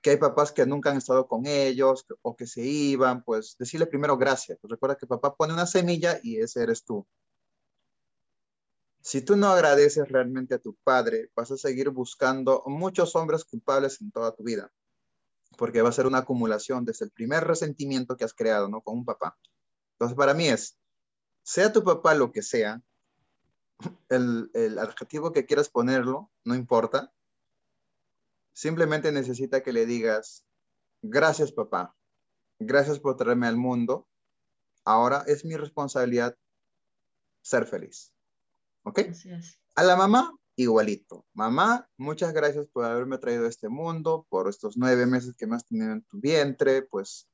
que hay papás que nunca han estado con ellos o que se iban, pues decirle primero gracias. Pues recuerda que papá pone una semilla y ese eres tú. Si tú no agradeces realmente a tu padre, vas a seguir buscando muchos hombres culpables en toda tu vida, porque va a ser una acumulación desde el primer resentimiento que has creado, ¿no? Con un papá. Entonces, para mí es, sea tu papá lo que sea, el, el adjetivo que quieras ponerlo, no importa, Simplemente necesita que le digas, gracias papá, gracias por traerme al mundo. Ahora es mi responsabilidad ser feliz. ¿Ok? A la mamá, igualito. Mamá, muchas gracias por haberme traído a este mundo, por estos nueve meses que me has tenido en tu vientre, pues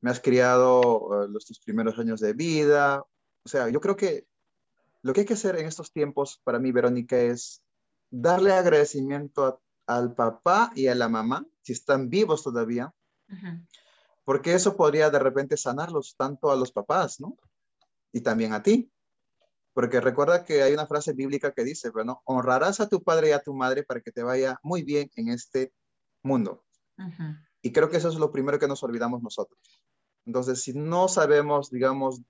me has criado eh, los tus primeros años de vida. O sea, yo creo que lo que hay que hacer en estos tiempos para mí, Verónica, es darle agradecimiento a al papá y a la mamá, si están vivos todavía, Porque eso podría de repente sanarlos tanto a los papás, ¿no? Y también a ti. Porque recuerda que hay una frase bíblica que dice, bueno, honrarás a tu padre y a tu madre para que te vaya muy bien en este mundo. Y creo que eso es lo primero que nos olvidamos nosotros. Entonces, si no sabemos, digamos,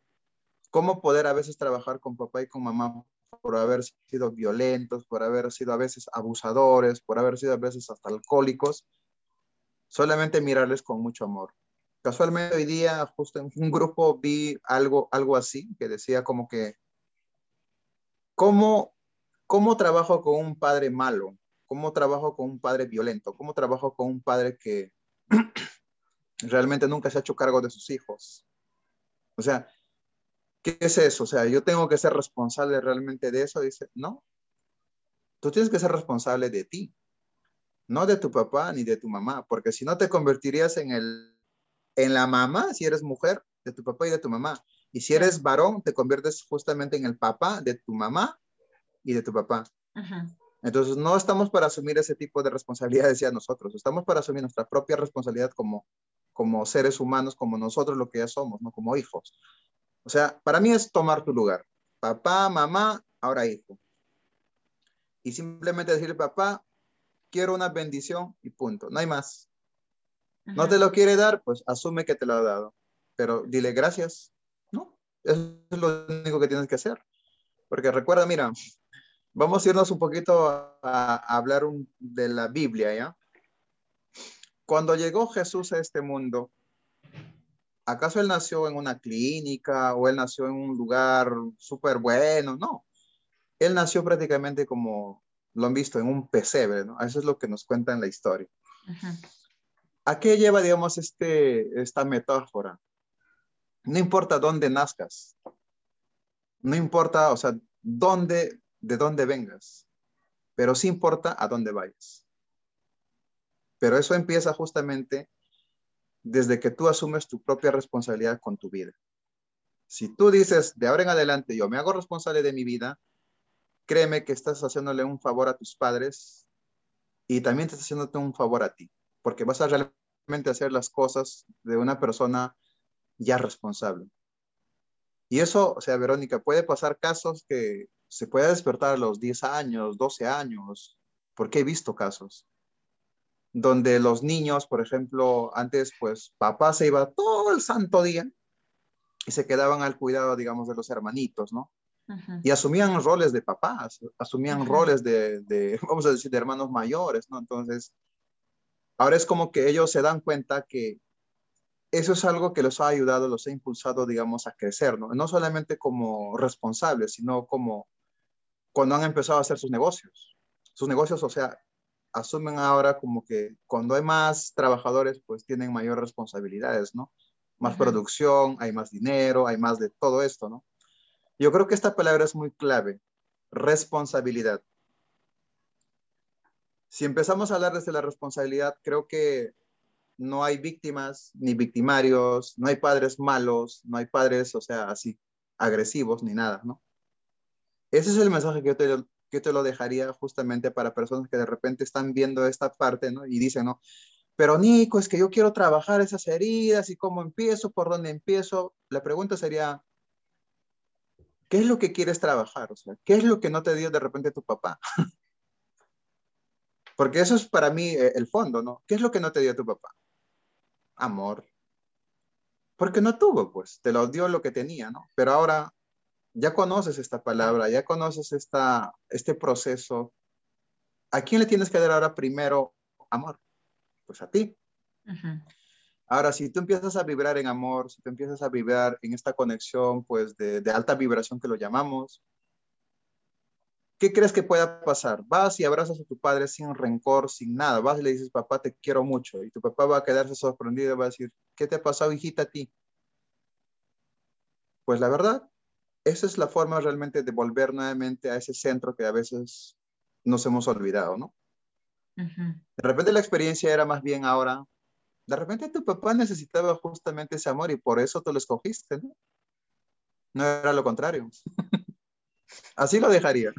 cómo poder a veces trabajar con papá y con mamá por haber sido violentos, por haber sido a veces abusadores, por haber sido a veces hasta alcohólicos, solamente mirarles con mucho amor. Casualmente hoy día, justo en un grupo, vi algo, algo así, que decía como que, ¿cómo, ¿cómo trabajo con un padre malo? ¿Cómo trabajo con un padre violento? ¿Cómo trabajo con un padre que realmente nunca se ha hecho cargo de sus hijos? O sea, ¿qué es eso? O sea, yo tengo que ser responsable realmente de eso. Dice, no, tú tienes que ser responsable de ti, no de tu papá ni de tu mamá, porque si no te convertirías en, el, en la mamá, si eres mujer, de tu papá y de tu mamá. Y si eres varón, te conviertes justamente en el papá de tu mamá y de tu papá. Entonces, no estamos para asumir ese tipo de responsabilidades ya nosotros, estamos para asumir nuestra propia responsabilidad como, como seres humanos, como nosotros lo que ya somos, ¿no? Como hijos. O sea, para mí es tomar tu lugar. Papá, mamá, ahora hijo. Y simplemente decirle, papá, quiero una bendición y punto. No hay más. No te lo quiere dar, pues asume que te lo ha dado. Pero dile gracias. No, eso es lo único que tienes que hacer. Porque recuerda, mira, vamos a irnos un poquito a, hablar de la Biblia, ¿ya? Cuando llegó Jesús a este mundo, ¿acaso él nació en una clínica o él nació en un lugar súper bueno? No. Él nació prácticamente como lo han visto en un pesebre, ¿no? Eso es lo que nos cuenta en la historia. ¿A qué lleva, digamos, este, esta metáfora? No importa dónde nazcas, no importa, o sea, dónde, de dónde vengas, pero sí importa a dónde vayas. Pero eso empieza justamente desde que tú asumes tu propia responsabilidad con tu vida. Si tú dices, de ahora en adelante, yo me hago responsable de mi vida, créeme que estás haciéndole un favor a tus padres y también te estás haciéndote un favor a ti, porque vas a realmente hacer las cosas de una persona ya responsable. Y eso, o sea, Verónica, puede pasar casos que se puede despertar a los 10 años, 12 años, porque he visto casos donde los niños, por ejemplo, antes pues papá se iba todo el santo día y se quedaban al cuidado, digamos, de los hermanitos, ¿no? Y asumían roles de papás, asumían roles de, de, vamos a decir, de hermanos mayores, ¿no? Entonces, ahora es como que ellos se dan cuenta que eso es algo que los ha ayudado, los ha impulsado, digamos, a crecer, ¿no? No solamente como responsables, sino como cuando han empezado a hacer sus negocios. Sus negocios, o sea, asumen ahora como que cuando hay más trabajadores, pues tienen mayor responsabilidades, ¿no? Más producción, hay más dinero, hay más de todo esto, ¿no? Yo creo que esta palabra es muy clave, responsabilidad. Si empezamos a hablar desde la responsabilidad, creo que no hay víctimas ni victimarios, no hay padres malos, no hay padres, o sea, así, agresivos ni nada, ¿no? Ese es el mensaje que yo te, que te lo dejaría justamente para personas que de repente están viendo esta parte, ¿no? Y dicen, ¿no? Pero Nico, es que yo quiero trabajar esas heridas y cómo empiezo, por dónde empiezo. La pregunta sería, ¿qué es lo que quieres trabajar? O sea, ¿qué es lo que no te dio de repente tu papá? Porque eso es para mí eh, el fondo, ¿no? ¿Qué es lo que no te dio tu papá? Amor. Porque no tuvo, pues, te lo dio lo que tenía, ¿no? Pero ahora ya conoces esta palabra, ya conoces esta, este proceso, ¿a quién le tienes que dar ahora primero amor? Pues a ti. Ahora, si tú empiezas a vibrar en amor, si tú empiezas a vibrar en esta conexión, pues de, de alta vibración que lo llamamos, ¿qué crees que pueda pasar? Vas y abrazas a tu padre sin rencor, sin nada. Vas y le dices, papá, te quiero mucho. Y tu papá va a quedarse sorprendido y va a decir, ¿qué te ha pasado, hijita, a ti? Pues la verdad, esa es la forma realmente de volver nuevamente a ese centro que a veces nos hemos olvidado, ¿no? De repente la experiencia era más bien ahora, de repente tu papá necesitaba justamente ese amor y por eso tú lo escogiste, ¿no? No era lo contrario. Así lo dejaría.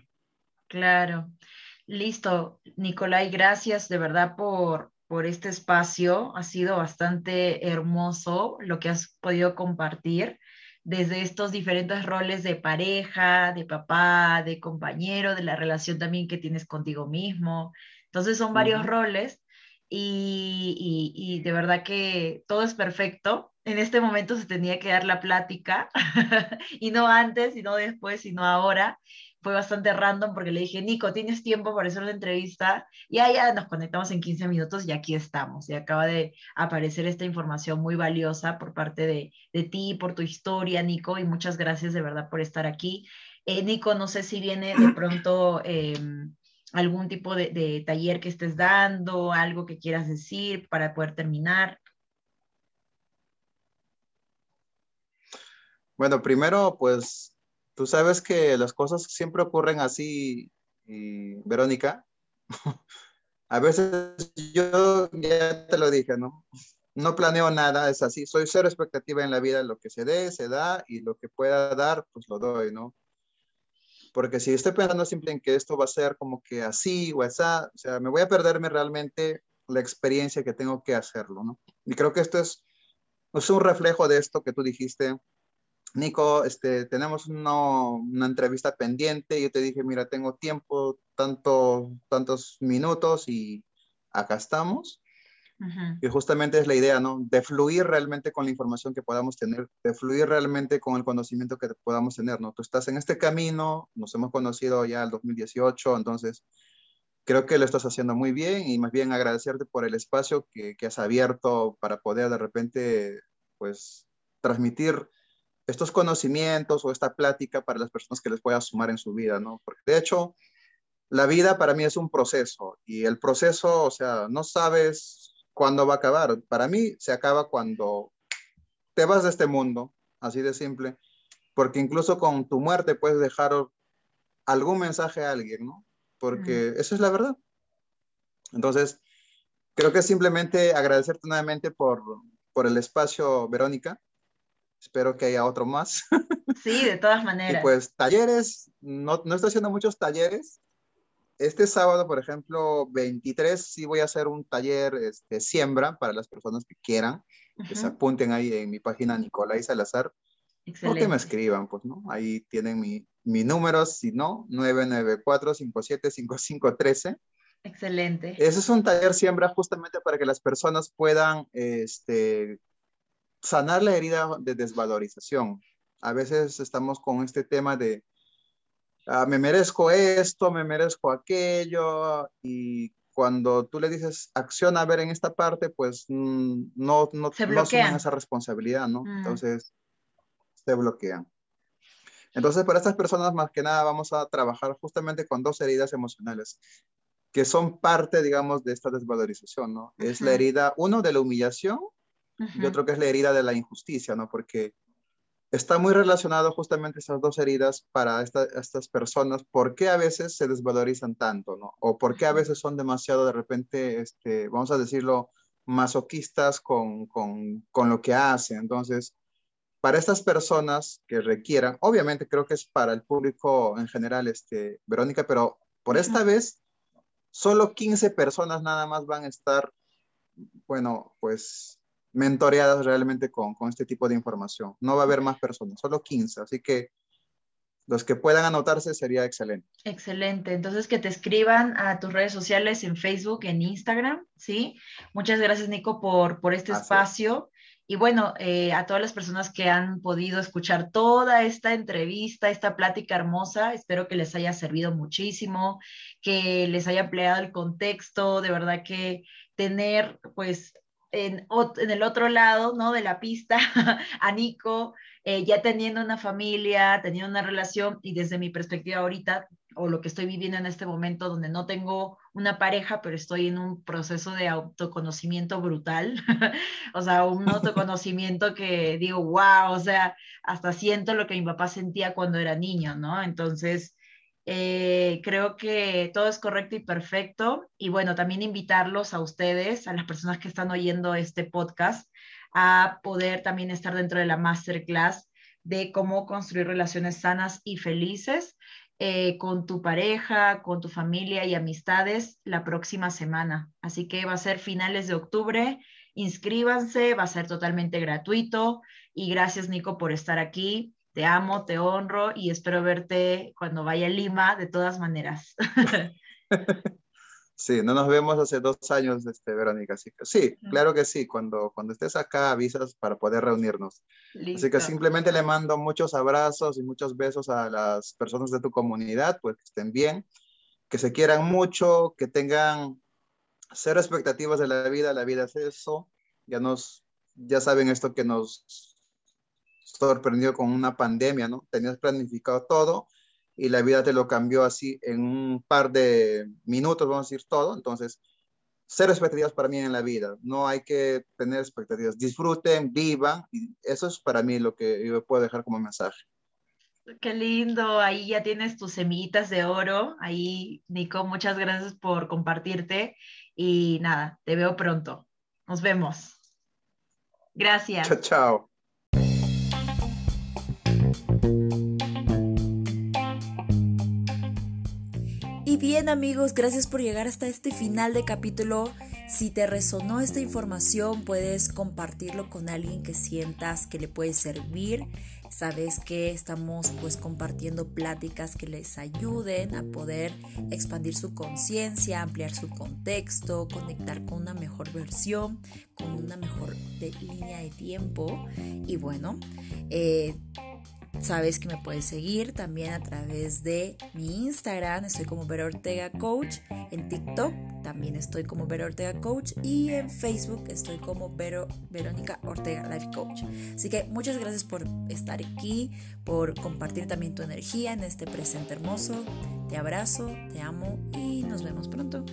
Claro. Listo, Nicolai, gracias de verdad por, por este espacio. Ha sido bastante hermoso lo que has podido compartir desde estos diferentes roles de pareja, de papá, de compañero, de la relación también que tienes contigo mismo. Entonces son varios roles y, y, de verdad que todo es perfecto. En este momento se tenía que dar la plática y no antes, y no después, sino ahora fue bastante random porque le dije, Nico, ¿tienes tiempo para hacer una entrevista? Y allá nos conectamos en 15 minutos y aquí estamos. Y acaba de aparecer esta información muy valiosa por parte de, de ti, por tu historia, Nico, y muchas gracias de verdad por estar aquí. Eh, Nico, no sé si viene de pronto em, algún tipo de, de taller que estés dando, algo que quieras decir para poder terminar. Bueno, primero, pues Tú sabes que las cosas siempre ocurren así, Verónica. A veces yo ya te lo dije, ¿no? No planeo nada, es así. Soy cero expectativa en la vida. Lo que se dé, se da y lo que pueda dar, pues lo doy, ¿no? Porque si estoy pensando siempre en que esto va a ser como que así o así, o sea, me voy a perderme realmente la experiencia que tengo que hacerlo, ¿no? Y creo que esto es, es un reflejo de esto que tú dijiste, Nico, este, tenemos una entrevista pendiente. Yo te dije, mira, tengo tiempo, tanto, tantos minutos y acá estamos. Y justamente es la idea, ¿no? De fluir realmente con la información que podamos tener, de fluir realmente con el conocimiento que podamos tener, ¿no? Tú estás en este camino, nos hemos conocido ya el 2018, entonces creo que lo estás haciendo muy bien y más bien agradecerte por el espacio que, que has abierto para poder de repente, pues, transmitir estos conocimientos o esta plática para las personas que les pueda sumar en su vida, ¿no? Porque de hecho, la vida para mí es un proceso y el proceso, o sea, no sabes cuándo va a acabar. Para mí se acaba cuando te vas de este mundo, así de simple, porque incluso con tu muerte puedes dejar algún mensaje a alguien, ¿no? Porque esa es la verdad. Entonces, creo que simplemente agradecerte nuevamente por, por el espacio, Verónica. Espero que haya otro más. Sí, de todas maneras. y pues talleres, no, no estoy haciendo muchos talleres. Este sábado, por ejemplo, 23, sí voy a hacer un taller de este, siembra para las personas que quieran, que se apunten ahí en mi página Nicolai Salazar. Excelente. O que me escriban, pues, ¿no? Ahí tienen mi, mi número, si no, 994-575513. Excelente. Ese es un taller siembra justamente para que las personas puedan este, sanar la herida de desvalorización. A veces estamos con este tema de, ah, me merezco esto, me merezco aquello, y cuando tú le dices acción a ver en esta parte, pues mm, no, no, se no esa responsabilidad, ¿no? Mm. Entonces, se bloquean. Entonces, para estas personas, más que nada, vamos a trabajar justamente con dos heridas emocionales que son parte, digamos, de esta desvalorización, ¿no? Es la herida, uno, de la humillación y otro que es la herida de la injusticia, ¿no? Porque está muy relacionado justamente esas dos heridas para estas personas, ¿por qué a veces se desvalorizan tanto, ¿no? O por qué a veces son demasiado de repente, este, vamos a decirlo, masoquistas con, con, con lo que hacen. Entonces, para estas personas que requieran, obviamente creo que es para el público en general, este, Verónica, pero por esta vez, solo 15 personas nada más van a estar, bueno, pues mentoreadas realmente con, con, este tipo de información. No va a haber más personas, solo 15, así que los que puedan anotarse sería excelente. Excelente. Entonces, que te escriban a tus redes sociales en Facebook, en Instagram, ¿sí? Muchas gracias, Nico, por, por este espacio. Y bueno, eh, a todas las personas que han podido escuchar toda esta entrevista, esta plática hermosa, espero que les haya servido muchísimo, que les haya empleado el contexto, de verdad que tener pues en, el otro lado, ¿no? De la pista, a Nico, eh, ya teniendo una familia, teniendo una relación y desde mi perspectiva ahorita, o lo que estoy viviendo en este momento, donde no tengo una pareja, pero estoy en un proceso de autoconocimiento brutal, o sea, un autoconocimiento que digo, wow, o sea, hasta siento lo que mi papá sentía cuando era niño, ¿no? Entonces, eh, creo que todo es correcto y perfecto. Y bueno, también invitarlos a ustedes, a las personas que están oyendo este podcast, a poder también estar dentro de la masterclass de cómo construir relaciones sanas y felices. eh, con tu pareja, con tu familia y amistades la próxima semana. Así que va a ser finales de octubre. Inscríbanse, va a ser totalmente gratuito. Y gracias, Nico, por estar aquí. Te amo, te honro y espero verte cuando vaya a Lima de todas maneras. Sí, no nos vemos hace dos años, este, Verónica. Así que sí, claro que sí. Cuando, cuando estés acá, avisas para poder reunirnos. Así que simplemente le mando muchos abrazos y muchos besos a las personas de tu comunidad, pues que estén bien, que se quieran mucho, que tengan cero expectativas de la vida. La vida es eso. Ya nos, ya saben esto que nos sorprendió con una pandemia, ¿no? Tenías planificado todo y la vida te lo cambió así en un par de minutos, vamos a decir todo. Entonces, cero expectativas para mí en la vida. No hay que tener expectativas. Disfruten, vivan. Y eso es para mí lo que yo puedo dejar como mensaje. Qué lindo, ahí ya tienes tus semillitas de oro. Ahí, Nico, muchas gracias por compartirte. Y nada, te veo pronto. Nos vemos. Gracias. Chao, chao. Bien amigos, gracias por llegar hasta este final de capítulo. Si te resonó esta información, puedes compartirlo con alguien que sientas que le puede servir. Sabes que estamos pues compartiendo pláticas que les ayuden a poder expandir su conciencia, ampliar su contexto, conectar con una mejor versión, con una mejor línea de tiempo. Y bueno, eh, Sabes que me puedes seguir también a través de mi Instagram, estoy como Vera Ortega Coach, en TikTok también estoy como Vera Ortega Coach y en Facebook estoy como Verónica Ortega Life Coach. Así que muchas gracias por estar aquí, por compartir también tu energía en este presente hermoso. Te abrazo, te amo y nos vemos pronto.